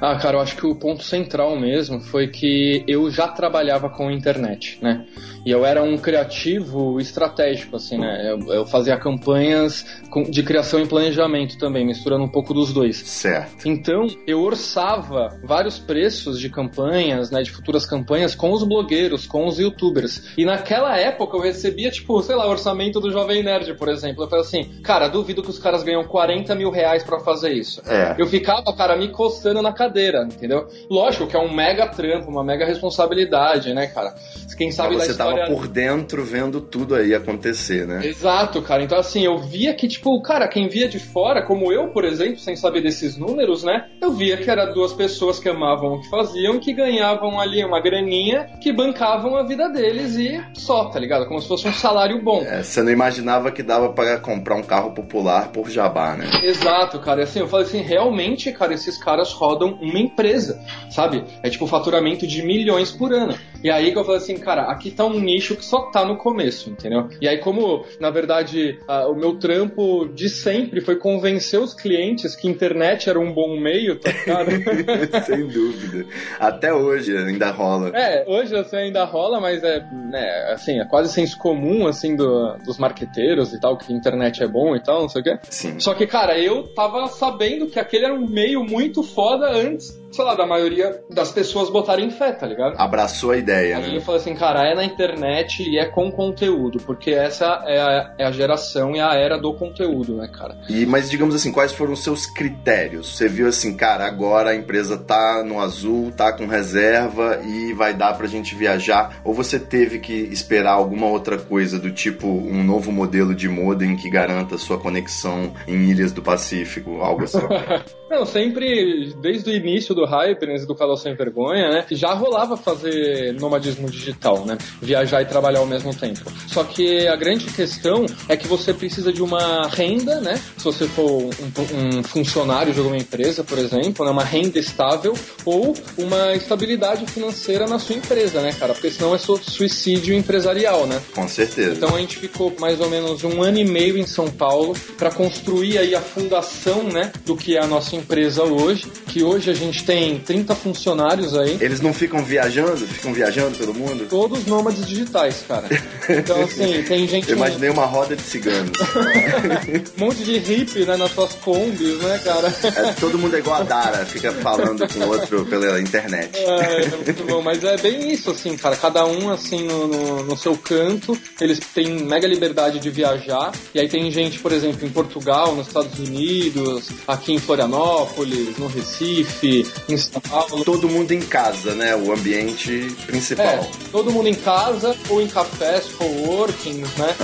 Ah, cara, eu acho que o ponto central mesmo foi que eu já trabalhava com internet, né? E eu era um criativo estratégico, assim, né? Eu, eu fazia campanhas de criação e planejamento também, misturando um pouco dos dois. Certo. Então, eu orçava vários preços de campanhas, né, de futuras campanhas com os blogueiros, com os youtubers. E naquela época eu recebia, tipo, sei lá, orçamento do Jovem Nerd, por exemplo. Eu falei assim, cara, duvido que os caras ganham 40 mil reais pra fazer isso. É. Eu ficava, cara, me coçando na cadeira, entendeu? Lógico que é um mega trampo, uma mega responsabilidade, né, cara? Quem sabe Mas da você tava história... por dentro vendo tudo aí acontecer, né? Exato, cara. Então, assim, eu via que, tipo, cara, quem via de fora, como eu, por exemplo, sem saber desses números, né? Eu via que era duas pessoas que amavam o que faziam, que ganhavam ali uma graninha, que bancavam a vida deles e só, tá ligado? Como se fosse um salário bom. É, você não imaginava que dava para comprar um carro popular por jabá, né? Exato, cara. E assim, eu falei assim, realmente, cara, esses caras rodam uma empresa, sabe? É tipo faturamento de milhões por ano. E aí que eu falei assim, cara, aqui tá um nicho que só tá no começo, entendeu? E aí, como, na verdade, a- o meu trampo de sempre foi convencer os clientes que internet era um bom meio, tá ligado? *laughs* Sem dúvida. Até hoje ainda rola. É, hoje assim ainda rola, mas é, né, assim, é quase senso comum, assim, do- dos marqueteiros e tal, que internet é bom e tal, não sei o quê. Sim. Só que, cara, eu tava sabendo que aquele era um meio muito foda antes, sei lá, da maioria das pessoas botarem fé, tá ligado? Abraçou a ideia, Aí né? eu falei assim, cara, é na internet e é com conteúdo, porque essa é a, é a geração e a era do conteúdo, né, cara? E, mas digamos assim, quais foram os seus critérios? Você viu assim, cara, agora a empresa tá no azul, tá com reserva e vai dar pra gente viajar? Ou você teve que esperar alguma outra coisa do tipo um novo modelo de modem que garanta sua conexão em ilhas do Pacífico, algo assim? *laughs* Não, sempre, desde o início do Hyperness, do Calor Sem Vergonha, né, já rolava fazer nomadismo digital, né, viajar e trabalhar ao mesmo tempo. Só que a grande questão é que você precisa de uma renda, né, se você for um, um funcionário de alguma empresa, por exemplo, né, uma renda estável ou uma estabilidade financeira na sua empresa, né, cara, porque senão é su- suicídio empresarial, né. Com certeza. Então a gente ficou mais ou menos um ano e meio em São Paulo para construir aí a fundação, né, do que é a nossa empresa hoje, que hoje a gente tem 30 funcionários aí, Eles não ficam viajando? Ficam viajando pelo mundo? todos nômades digitais, cara. Então *laughs* assim, tem gente Eu imaginei uma roda de ciganos. *laughs* um monte de hippie, né, nas suas combis, né, cara? É, todo mundo é igual a Dara, fica falando com o outro pela internet. É, é muito bom, mas é bem isso, assim, cara. Cada um, assim, no, no, no seu canto, eles têm mega liberdade de viajar. E aí tem gente, por exemplo, em Portugal, nos Estados Unidos, aqui em Florianópolis, no Recife, em São Paulo. Todo mundo em casa, né? O ambiente principal. É, todo mundo em casa ou em cafés, coworkings, né?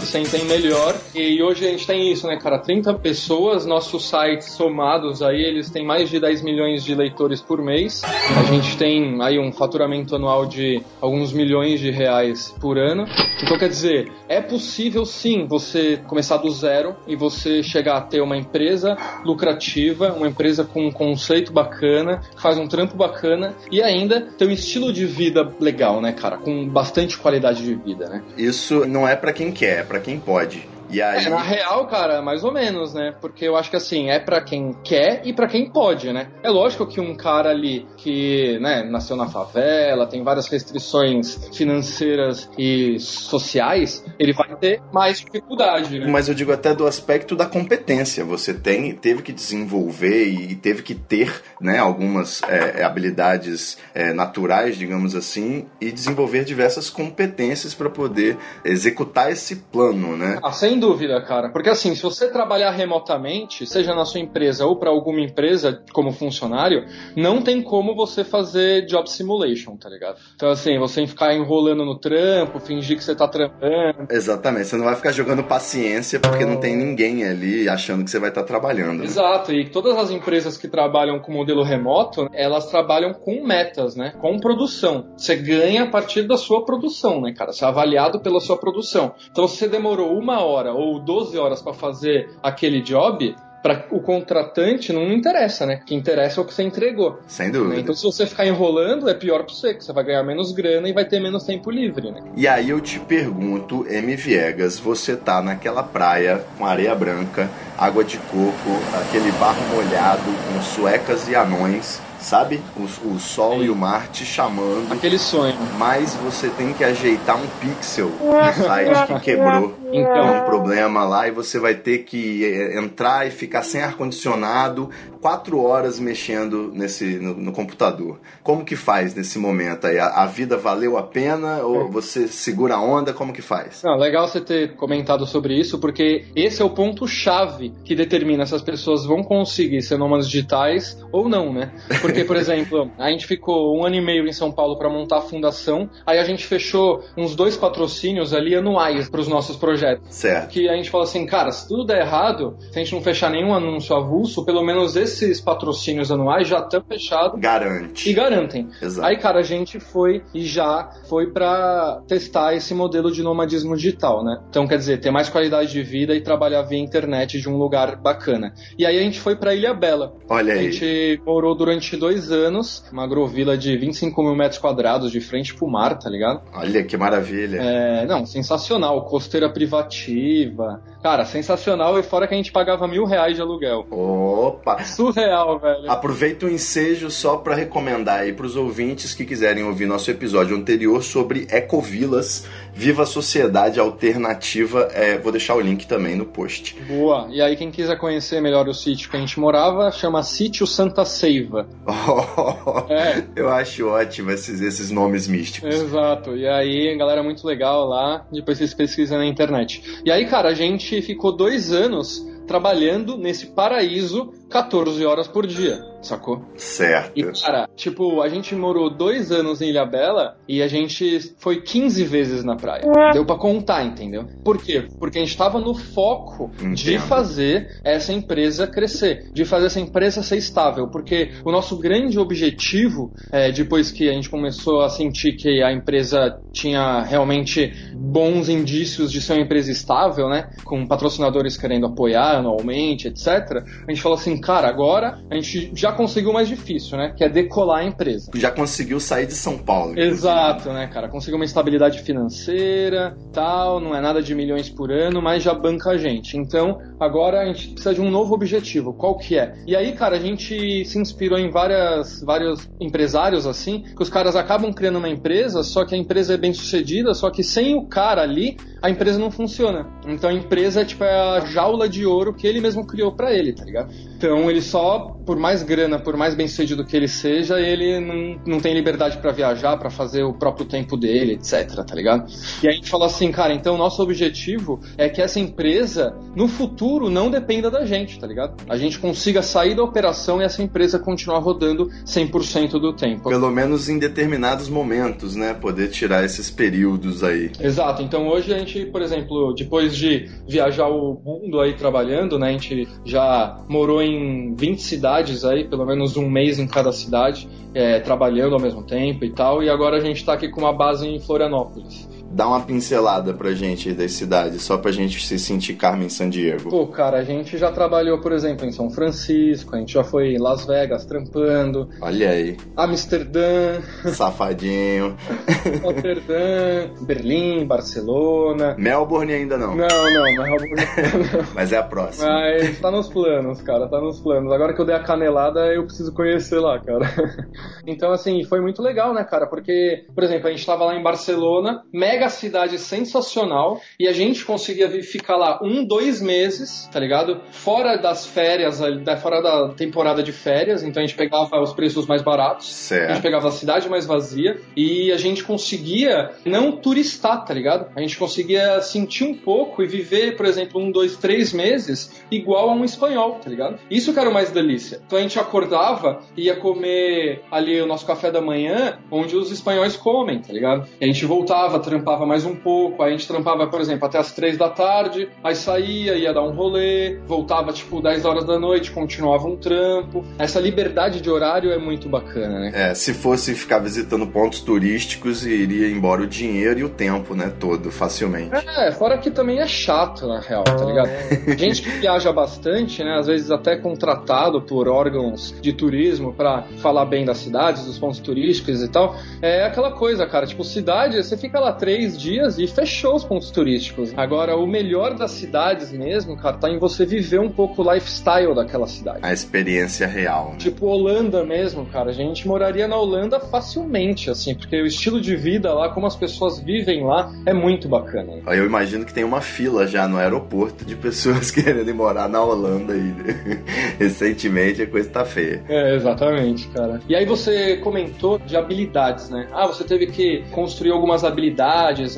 Se sentem melhor. E hoje a gente tem isso, né, cara? 30 pessoas, nossos sites somados aí, eles têm mais de 10 milhões de leitores por mês. A gente tem aí um faturamento anual de alguns milhões de reais por ano. Então, quer dizer, é possível sim você começar do zero e você chegar a ter uma empresa lucrativa, uma empresa com um conceito bacana, que faz um trampo bacana e ainda ter um estilo de vida legal, né, cara? Com bastante qualidade de vida, né? Isso não é pra quem quer, é pra quem pode. E aí, É, na real, cara, mais ou menos, né? Porque eu acho que assim, é pra quem quer e pra quem pode, né? É lógico que um cara ali que, né, nasceu na favela, tem várias restrições financeiras e sociais, ele vai ter mais dificuldade, né? mas eu digo até do aspecto da competência. Você tem, teve que desenvolver e teve que ter, né, algumas é, habilidades é, naturais, digamos assim, e desenvolver diversas competências para poder executar esse plano, né? Ah, sem dúvida, cara. Porque assim, se você trabalhar remotamente, seja na sua empresa ou para alguma empresa como funcionário, não tem como você fazer job simulation, tá ligado? Então assim, você ficar enrolando no trampo, fingir que você tá trampando. Exatamente. Você não vai ficar jogando paciência porque não tem ninguém ali achando que você vai estar trabalhando. né? Exato, e todas as empresas que trabalham com modelo remoto, elas trabalham com metas, né? Com produção. Você ganha a partir da sua produção, né, cara? Você é avaliado pela sua produção. Então, se você demorou uma hora ou 12 horas para fazer aquele job, para o contratante não interessa, né? O que interessa é o que você entregou. Sem né? dúvida. Então, se você ficar enrolando, é pior para você, que você vai ganhar menos grana e vai ter menos tempo livre, né? E aí eu te pergunto, M. Viegas, você tá naquela praia com areia branca, água de coco, aquele barro molhado com suecas e anões, sabe? O, o sol Sim. e o mar te chamando, Aquele sonho. mas você tem que ajeitar um pixel no site que quebrou. Então, Tem um problema lá e você vai ter que eh, entrar e ficar sem ar-condicionado quatro horas mexendo nesse, no, no computador. Como que faz nesse momento aí? A, a vida valeu a pena ou você segura a onda? Como que faz? Não, legal você ter comentado sobre isso, porque esse é o ponto-chave que determina se as pessoas vão conseguir ser nômades digitais ou não, né? Porque, por *laughs* exemplo, a gente ficou um ano e meio em São Paulo para montar a fundação, aí a gente fechou uns dois patrocínios ali anuais para os nossos projetos. Certo. Que a gente falou assim, cara, se tudo der errado, se a gente não fechar nenhum anúncio avulso, pelo menos esses patrocínios anuais já estão fechados Garante. e garantem. Exato. Aí, cara, a gente foi e já foi pra testar esse modelo de nomadismo digital, né? Então, quer dizer, ter mais qualidade de vida e trabalhar via internet de um lugar bacana. E aí a gente foi pra Ilha Bela. Olha A aí. gente morou durante dois anos, uma agrovila de 25 mil metros quadrados de frente pro mar, tá ligado? Olha que maravilha. É, não, sensacional. Costeira privativa, Cara, sensacional e fora que a gente pagava mil reais de aluguel. Opa! Surreal, velho. Aproveita o ensejo só para recomendar aí pros ouvintes que quiserem ouvir nosso episódio anterior sobre ecovilas, Viva a Sociedade Alternativa. É, vou deixar o link também no post. Boa. E aí, quem quiser conhecer melhor o sítio que a gente morava, chama Sítio Santa Seiva. *laughs* É. Eu acho ótimo esses, esses nomes místicos. Exato. E aí, galera muito legal lá. Depois vocês pesquisam na internet. E aí, cara, a gente ficou dois anos trabalhando nesse paraíso 14 horas por dia, sacou? Certo. E, cara, tipo, a gente morou dois anos em Ilha Bela e a gente foi 15 vezes na praia. Deu pra contar, entendeu? Por quê? Porque a gente tava no foco de Entendo. fazer essa empresa crescer, de fazer essa empresa ser estável. Porque o nosso grande objetivo, é, depois que a gente começou a sentir que a empresa tinha realmente bons indícios de ser uma empresa estável, né? Com patrocinadores querendo apoiar anualmente, etc. A gente falou assim, cara, agora a gente já conseguiu o mais difícil, né? Que é decolar a empresa. Já conseguiu sair de São Paulo. Exato, né, cara? Conseguiu uma estabilidade financeira, tal, não é nada de milhões por ano, mas já banca a gente. Então, agora a gente precisa de um novo objetivo. Qual que é? E aí, cara, a gente se inspirou em várias, vários empresários assim, que os caras acabam criando uma empresa, só que a empresa é bem sucedida, só que sem o cara ali, a empresa não funciona. Então a empresa é tipo é a jaula de ouro que ele mesmo criou pra ele, tá ligado? Então ele só, por mais grana, por mais bem sucedido que ele seja, ele não, não tem liberdade pra viajar, pra fazer o próprio tempo dele, etc, tá ligado? E a gente falou assim, cara, então nosso objetivo é que essa empresa, no futuro, não dependa da gente, tá ligado? A gente consiga sair da operação e essa empresa continuar rodando 100% do tempo. Pelo menos em determinados momentos, né? Poder tirar esses períodos aí. Exato. Então hoje a gente, por exemplo, depois de viajar o mundo aí trabalhando, né, a gente já morou em 20 cidades aí, pelo menos um mês em cada cidade, é, trabalhando ao mesmo tempo e tal. E agora a gente tá aqui com uma base em Florianópolis. Dá uma pincelada pra gente das cidades, só pra gente se sentir Carmen Sandiego. Pô, cara, a gente já trabalhou, por exemplo, em São Francisco, a gente já foi em Las Vegas trampando, Olha aí, Amsterdã, safadinho. *laughs* Rotterdam, Berlim, Barcelona. Melbourne ainda não, Não, não, mas não. *laughs* mas é a próxima. Mas tá nos planos, cara, tá nos planos. Agora que eu dei a canelada, eu preciso conhecer lá, cara. *laughs* Então, assim, foi muito legal, né, cara? Porque, por exemplo, a gente tava lá em Barcelona, mega cidade sensacional, e a gente conseguia ficar lá um, dois meses, tá ligado? Fora das férias, fora da temporada de férias, então a gente pegava os preços mais baratos. A gente Certo. pegava a cidade mais vazia e a gente conseguia não turistar, tá ligado? A gente conseguia sentir um pouco e viver, por exemplo, um, dois, três meses igual a um espanhol, tá ligado? Isso que era o mais delícia. Então a gente acordava e ia comer ali o nosso café da manhã, onde os espanhóis comem, tá ligado? E a gente voltava, trampava mais um pouco, aí a gente trampava, por exemplo, até as três da tarde, aí saía, ia dar um rolê, voltava tipo 10 horas da noite, continuava um trampo. Essa liberdade de horário é muito bacana, né? É, se fosse ficar visitando pontos turísticos, iria embora o dinheiro e o tempo, né, todo, facilmente. É, fora que também é chato, na real, tá ligado? Gente que viaja bastante, né? Às vezes até contratado por órgãos de turismo pra falar bem das cidades, dos pontos turísticos e tal. É aquela coisa, cara. Tipo, cidade, você fica lá três dias e fechou os pontos turísticos. Agora, o melhor das cidades mesmo, cara, tá em você viver um pouco o lifestyle daquela cidade. A experiência real. né? Tipo, Holanda mesmo, cara. A gente moraria na Holanda facilmente, assim, porque o estilo de vida lá, como as pessoas vivem lá, é muito bacana. Aí Eu imagino que tem uma fila já no aeroporto de pessoas *laughs* querendo ir morar na Holanda aí. *laughs* Recentemente a coisa tá feia. É, exatamente, cara. E aí você comentou de habilidades, né? Ah, você teve que construir algumas habilidades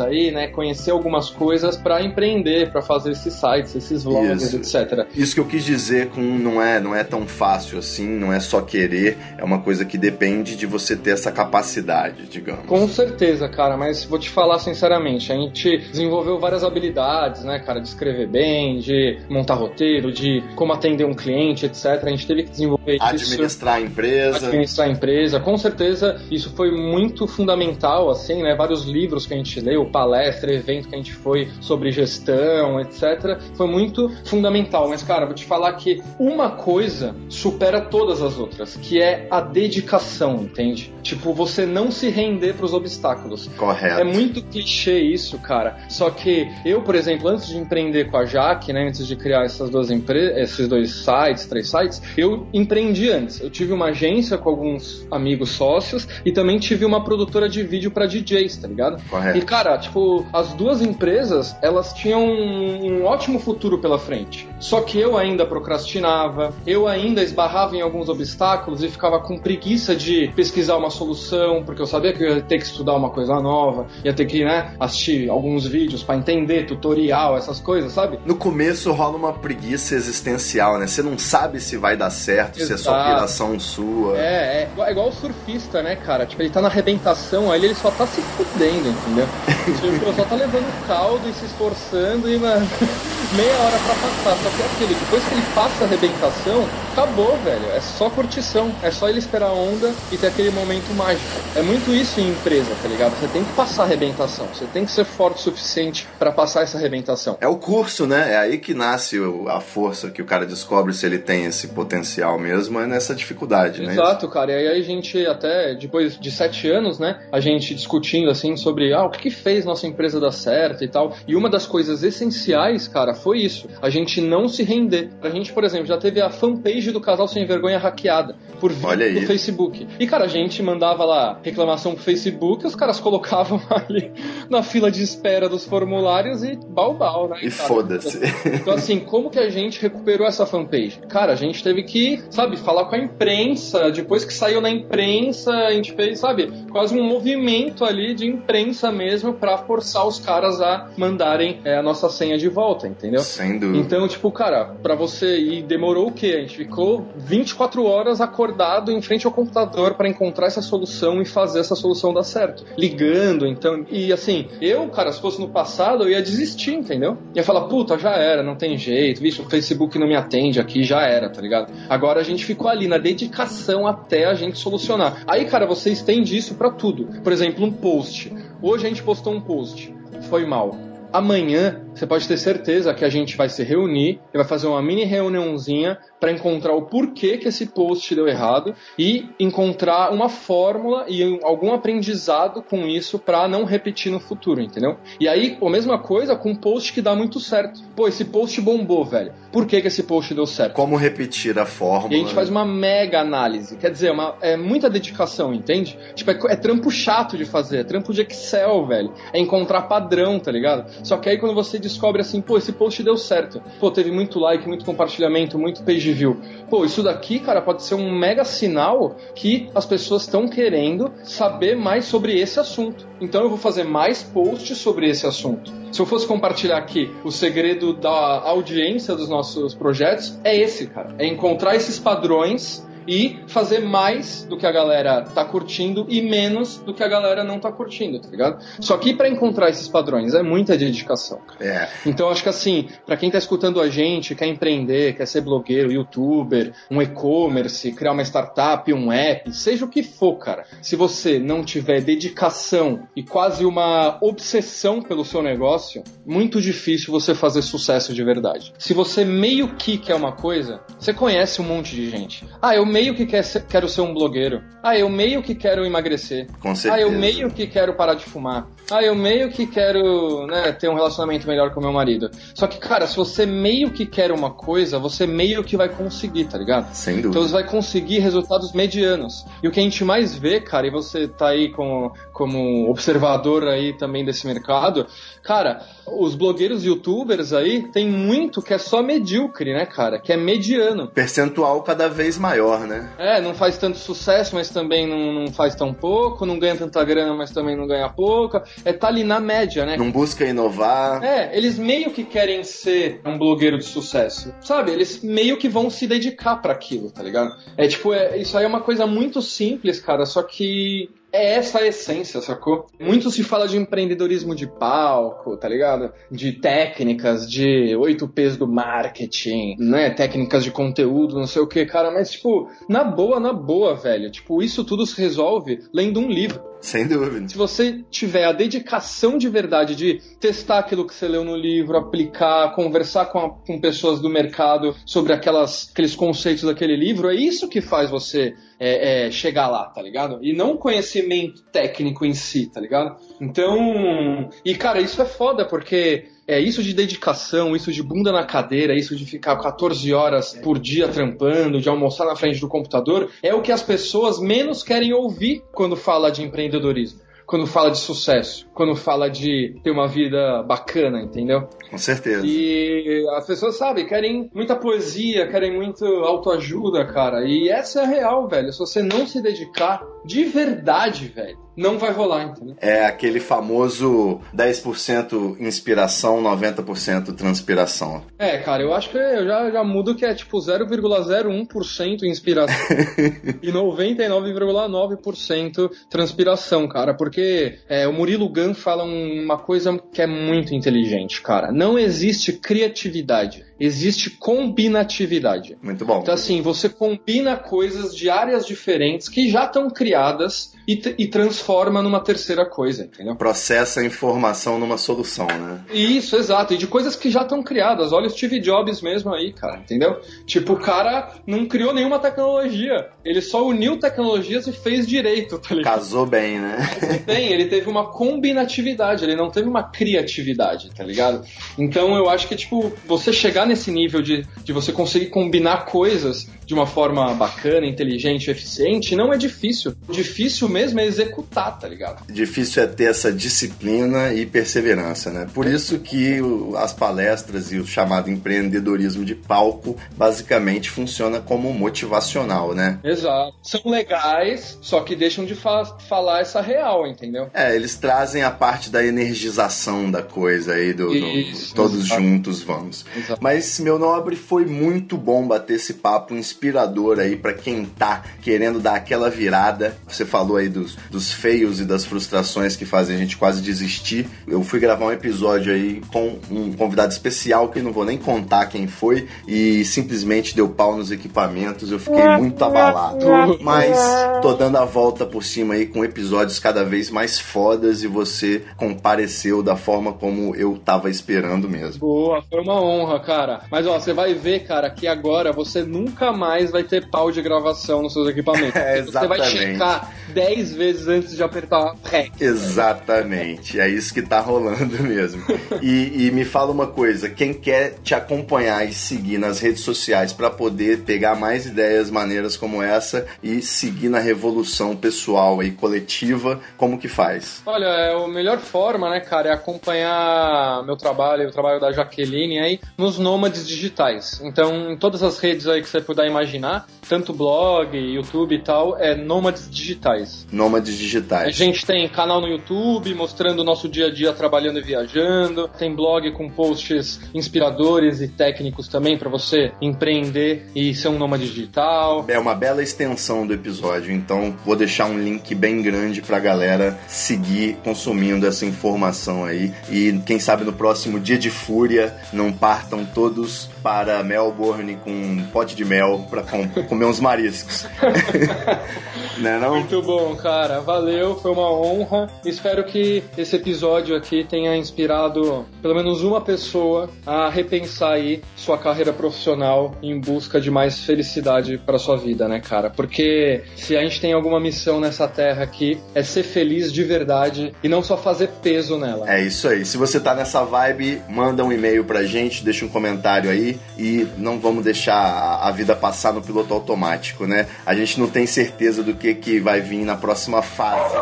aí, né? Conhecer algumas coisas pra empreender, pra fazer esses sites, esses vlogs, Isso. etc. Isso que eu quis dizer com não é, não é tão fácil assim, não é só querer, é uma coisa que depende de você ter essa capacidade, digamos. Com certeza, cara, mas vou te falar sinceramente, a gente desenvolveu várias habilidades, né, cara, de escrever bem, de montar roteiro, de como atender um cliente, etc. A gente teve que desenvolver isso. Administrar a empresa. administrar a empresa. Com certeza, isso foi muito fundamental, assim, né? Vários livros que a gente gente leu, palestra, evento que a gente foi sobre gestão, etc., foi muito fundamental. Mas, cara, vou te falar que uma coisa supera todas as outras, que é a dedicação, entende? Tipo, você não se render para os obstáculos. Correto. É muito clichê isso, cara. Só que eu, por exemplo, antes de empreender com a Jaque, né, antes de criar essas duas empresas, esses dois sites, três sites, eu empreendi antes. Eu tive uma agência com alguns amigos sócios e também tive uma produtora de vídeo para DJs, tá ligado? Correto. E cara, tipo, as duas empresas, elas tinham um, um ótimo futuro pela frente. Só que eu ainda procrastinava, eu ainda esbarrava em alguns obstáculos e ficava com preguiça de pesquisar uma solução, porque eu sabia que eu ia ter que estudar uma coisa nova, ia ter que, né, assistir alguns vídeos para entender, tutorial, essas coisas, sabe? No começo rola uma preguiça existencial, né? Você não sabe se vai dar certo, se é só Exato. piração sua. É, é, igual- é igual o surfista, né, cara? Tipo, ele tá na arrebentação, aí ele só tá se fudendo, entendeu? Tipo, só tá levando caldo e se esforçando e, mano, *laughs* meia hora pra passar. Só que é aquilo, depois que ele passa a arrebentação, acabou, velho. É só curtição. É só ele esperar a onda e ter aquele momento mágico. É muito isso em empresa, tá ligado? Você tem que passar a arrebentação. Você tem que ser forte o suficiente pra passar essa arrebentação. É o curso, né? É aí que nasce a força que o cara descobre se ele tem esse potencial mesmo, é nessa dificuldade, né? Exato, cara. E aí a gente até, depois de sete anos, né, a gente discutindo assim sobre ah, o que, que fez nossa empresa dar certo e tal. E uma das coisas essenciais, cara, foi isso. A gente não se render. A gente, por exemplo, já teve a fanpage do Casal Sem Vergonha hackeada por vídeo do Facebook. E, cara, a gente mandava lá reclamação pro Facebook, os caras colocavam *laughs* ali na fila de espera dos formulários e balbal, né? E foda-se. Então, assim, como que a gente recuperou essa fanpage? Cara, a gente teve que, sabe, falar com a imprensa. Depois que saiu na imprensa, a gente fez, sabe, quase um movimento ali de imprensa mesmo pra forçar os caras a mandarem é, a nossa senha de volta, entendeu? Sem dúvida. Então, tipo, cara, pra você ir, demorou o quê? A gente ficou 24 horas acordado em frente ao computador pra encontrar essa solução e fazer essa solução dar certo. Ligando, então. E assim, eu, cara, se fosse no passado, eu ia desistir, entendeu? Ia falar, puta, já era, não tem jeito, vixe, o Facebook não me atende aqui, já era, tá ligado? Agora a gente ficou ali na dedicação até a gente solucionar. Aí, cara, você estende isso pra tudo. Por exemplo, um post. Hoje a gente postou um post. Foi mal. Amanhã, você pode ter certeza que a gente vai se reunir e vai fazer uma mini reuniãozinha para encontrar o porquê que esse post deu errado e encontrar uma fórmula e um- algum aprendizado com isso para não repetir no futuro, entendeu? E aí, a mesma coisa com um post que dá muito certo. Pô, esse post bombou, velho. Por que, que esse post deu certo? Como repetir a fórmula? E a gente faz uma mega análise. Quer dizer, uma, é muita dedicação, entende? Tipo, é, é trampo chato de fazer, é trampo de Excel, velho. É encontrar padrão, tá ligado? Só que aí quando você descobre assim, pô, esse post deu certo. Pô, teve muito like, muito compartilhamento, muito page view. Pô, isso daqui, cara, pode ser um mega sinal que as pessoas estão querendo saber mais sobre esse assunto. Então eu vou fazer mais posts sobre esse assunto. Se eu fosse compartilhar aqui o segredo da audiência dos nossos projetos, é esse, cara. É encontrar esses padrões e fazer mais do que a galera tá curtindo e menos do que a galera não tá curtindo, tá ligado? Só que para encontrar esses padrões é muita dedicação. cara. É. Então acho que assim, para quem tá escutando a gente, quer empreender, quer ser blogueiro, youtuber, um e-commerce, criar uma startup, um app, seja o que for, cara. Se você não tiver dedicação e quase uma obsessão pelo seu negócio, muito difícil você fazer sucesso de verdade. Se você meio que quer uma coisa, você conhece um monte de gente. Ah, eu meio que quer ser- quero ser um blogueiro. Ah, eu meio que quero emagrecer. Com Ah, certeza. eu meio que quero parar de fumar. Ah, eu meio que quero, né, ter um relacionamento melhor com meu marido. Só que, cara, se você meio que quer uma coisa, você meio que vai conseguir, tá ligado? Sem dúvida. Então você vai conseguir resultados medianos. E o que a gente mais vê, cara, e você tá aí como, como observador aí também desse mercado, cara, os blogueiros youtubers aí tem muito que é só medíocre, né, cara? Que é mediano. Percentual cada vez maior, né? É, não faz tanto sucesso, mas também não, não faz tão pouco, não ganha tanta grana, mas também não ganha pouca. É tá ali na média, né? Não busca inovar. É, eles meio que querem ser um blogueiro de sucesso. Sabe? Eles meio que vão se dedicar pra aquilo, tá ligado? É tipo, é, isso aí é uma coisa muito simples, cara, só que é essa a essência, sacou? Muito se fala de empreendedorismo de palco, tá ligado? De técnicas, de 8 P's do marketing, né? Técnicas de conteúdo, não sei o que, cara, mas tipo, na boa, na boa, velho. Tipo, isso tudo se resolve lendo um livro. Sem dúvida. Se você tiver a dedicação de verdade de testar aquilo que você leu no livro, aplicar, conversar com, a, com pessoas do mercado sobre aquelas, aqueles conceitos daquele livro, é isso que faz você é, é, chegar lá, tá ligado? E não conhecimento técnico em si, tá ligado? Então. E cara, isso é foda, porque é isso de dedicação, isso de bunda na cadeira, isso de ficar 14 horas por dia trampando, de almoçar na frente do computador, é o que as pessoas menos querem ouvir quando fala de empreendedorismo quando fala de sucesso, quando fala de ter uma vida bacana, entendeu? Com certeza. E as pessoas, sabe, querem muita poesia, querem muito autoajuda, cara. E essa é a real, velho. Se você não se dedicar de verdade, velho, não vai rolar, entendeu? É aquele famoso 10% inspiração, 90% transpiração. É, cara, eu acho que eu já, já mudo que é tipo 0,01% inspiração *laughs* e 99,9% transpiração, cara, porque é, o Murilo Gun fala uma coisa que é muito inteligente, cara. Não existe criatividade, existe combinatividade. Muito bom. Então, assim, você combina coisas de áreas diferentes que já estão criadas e, e, transforma numa terceira coisa, entendeu? Processa a informação numa solução, né? Isso, exato. E de coisas que já estão criadas. Olha o Steve Jobs mesmo aí, cara, entendeu? Tipo, o cara não criou nenhuma tecnologia. Ele só uniu tecnologias e fez direito, tá ligado? Casou bem, né? Bem, ele teve uma combinatividade, ele não teve uma criatividade, tá ligado? Então eu acho que, tipo, você chegar nesse nível de, de você conseguir combinar coisas de uma forma bacana, inteligente, eficiente, não é difícil. O difícil mesmo é executar, tá ligado? Difícil é ter essa disciplina e perseverança, né? Por isso que as palestras e o chamado empreendedorismo de palco basicamente funciona como motivacional, né? Exato. São legais, só que deixam de fa falar essa real, entendeu? É, eles trazem a parte da energização da coisa aí, do, do Isso, todos exato. juntos vamos. Exato. Mas, meu nobre, foi muito bom bater esse papo inspirador aí para quem tá querendo dar aquela virada. Você falou aí dos, dos feios e das frustrações que fazem a gente quase desistir. Eu fui gravar um episódio aí com um convidado especial que não vou nem contar quem foi e simplesmente deu pau nos equipamentos. Eu fiquei muito abalado. Mas tô dando a volta por cima aí com episódios cada vez mais fodas e você compareceu da forma como eu tava esperando mesmo. Boa, foi uma honra, cara. Mas ó, você vai ver, cara, que agora você nunca mais vai ter pau de gravação nos seus equipamentos. *laughs* É, você vai checar 10 vezes antes de apertar REC. Exatamente, é isso que tá rolando mesmo. E, e, me fala uma coisa, quem quer te acompanhar e seguir nas redes sociais para poder pegar mais ideias maneiras como essa e seguir na revolução pessoal e coletiva, como que faz? Olha, é a melhor forma, né, cara, é acompanhar meu trabalho, o trabalho da Jaqueline aí nos nômades digitais. Então, em todas as redes aí que você puder imaginar, tanto blog, YouTube e tal, é nômades digitais. Nômades digitais. A gente tem canal no YouTube mostrando o nosso dia a dia trabalhando e viajando, tem blog com posts inspiradores e técnicos também para você empreender e ser um nômade digital. É uma bela extensão do episódio, então vou deixar um link bem grande pra galera seguir consumindo essa informação aí e quem sabe no próximo dia de fúria não partam todos para Melbourne com um pote de mel para comer uns mariscos. *laughs* não, não? Muito bom, cara. Valeu, foi uma honra. Espero que esse episódio aqui tenha inspirado pelo menos uma pessoa a repensar aí sua carreira profissional em busca de mais felicidade para sua vida, né, cara? Porque se a gente tem alguma missão nessa terra aqui é ser feliz de verdade e não só fazer peso nela. É isso aí. Se você tá nessa vibe, manda um e-mail pra gente, deixa um comentário aí e não vamos deixar a vida passar no piloto automático, né? A gente não tem certeza do que, que vai vir na próxima fase.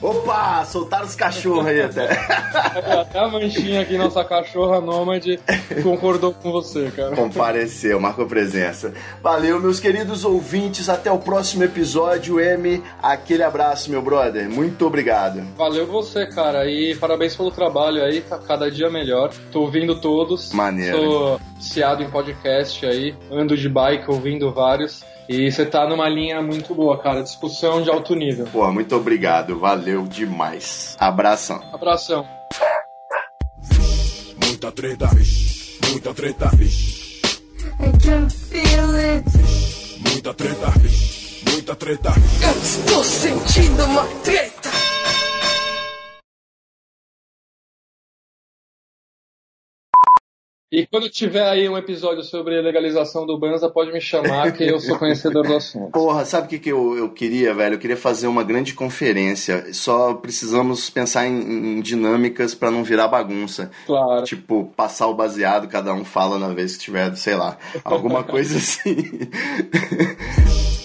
Opa! Soltaram os cachorros aí até. Até a manchinha aqui, nossa cachorra nômade, concordou com você, cara. Compareceu, marcou presença. Valeu, meus queridos ouvintes. Até o próximo episódio. M, aquele abraço, meu brother. Muito obrigado. Valeu você, cara. E parabéns pelo trabalho aí. Tá cada dia melhor. Tô ouvindo todos. Maneiro. Tô viciado em podcast aí. Ando de bike ouvindo vários. E você tá numa linha muito boa, cara. Discussão de alto nível. Pô, muito obrigado. Valeu demais. Abração. Abração. Muita treta. Muita treta. I can feel it. Muita treta. Muita treta. Eu estou sentindo uma treta. E quando tiver aí um episódio sobre legalização do Banza, pode me chamar, que eu sou conhecedor do assunto. *laughs* Porra, sabe o que, que eu, eu queria, velho? Eu queria fazer uma grande conferência. Só precisamos pensar em, em dinâmicas para não virar bagunça. Claro. Tipo, passar o baseado, cada um fala na vez que tiver, sei lá, alguma coisa *laughs* assim. *laughs*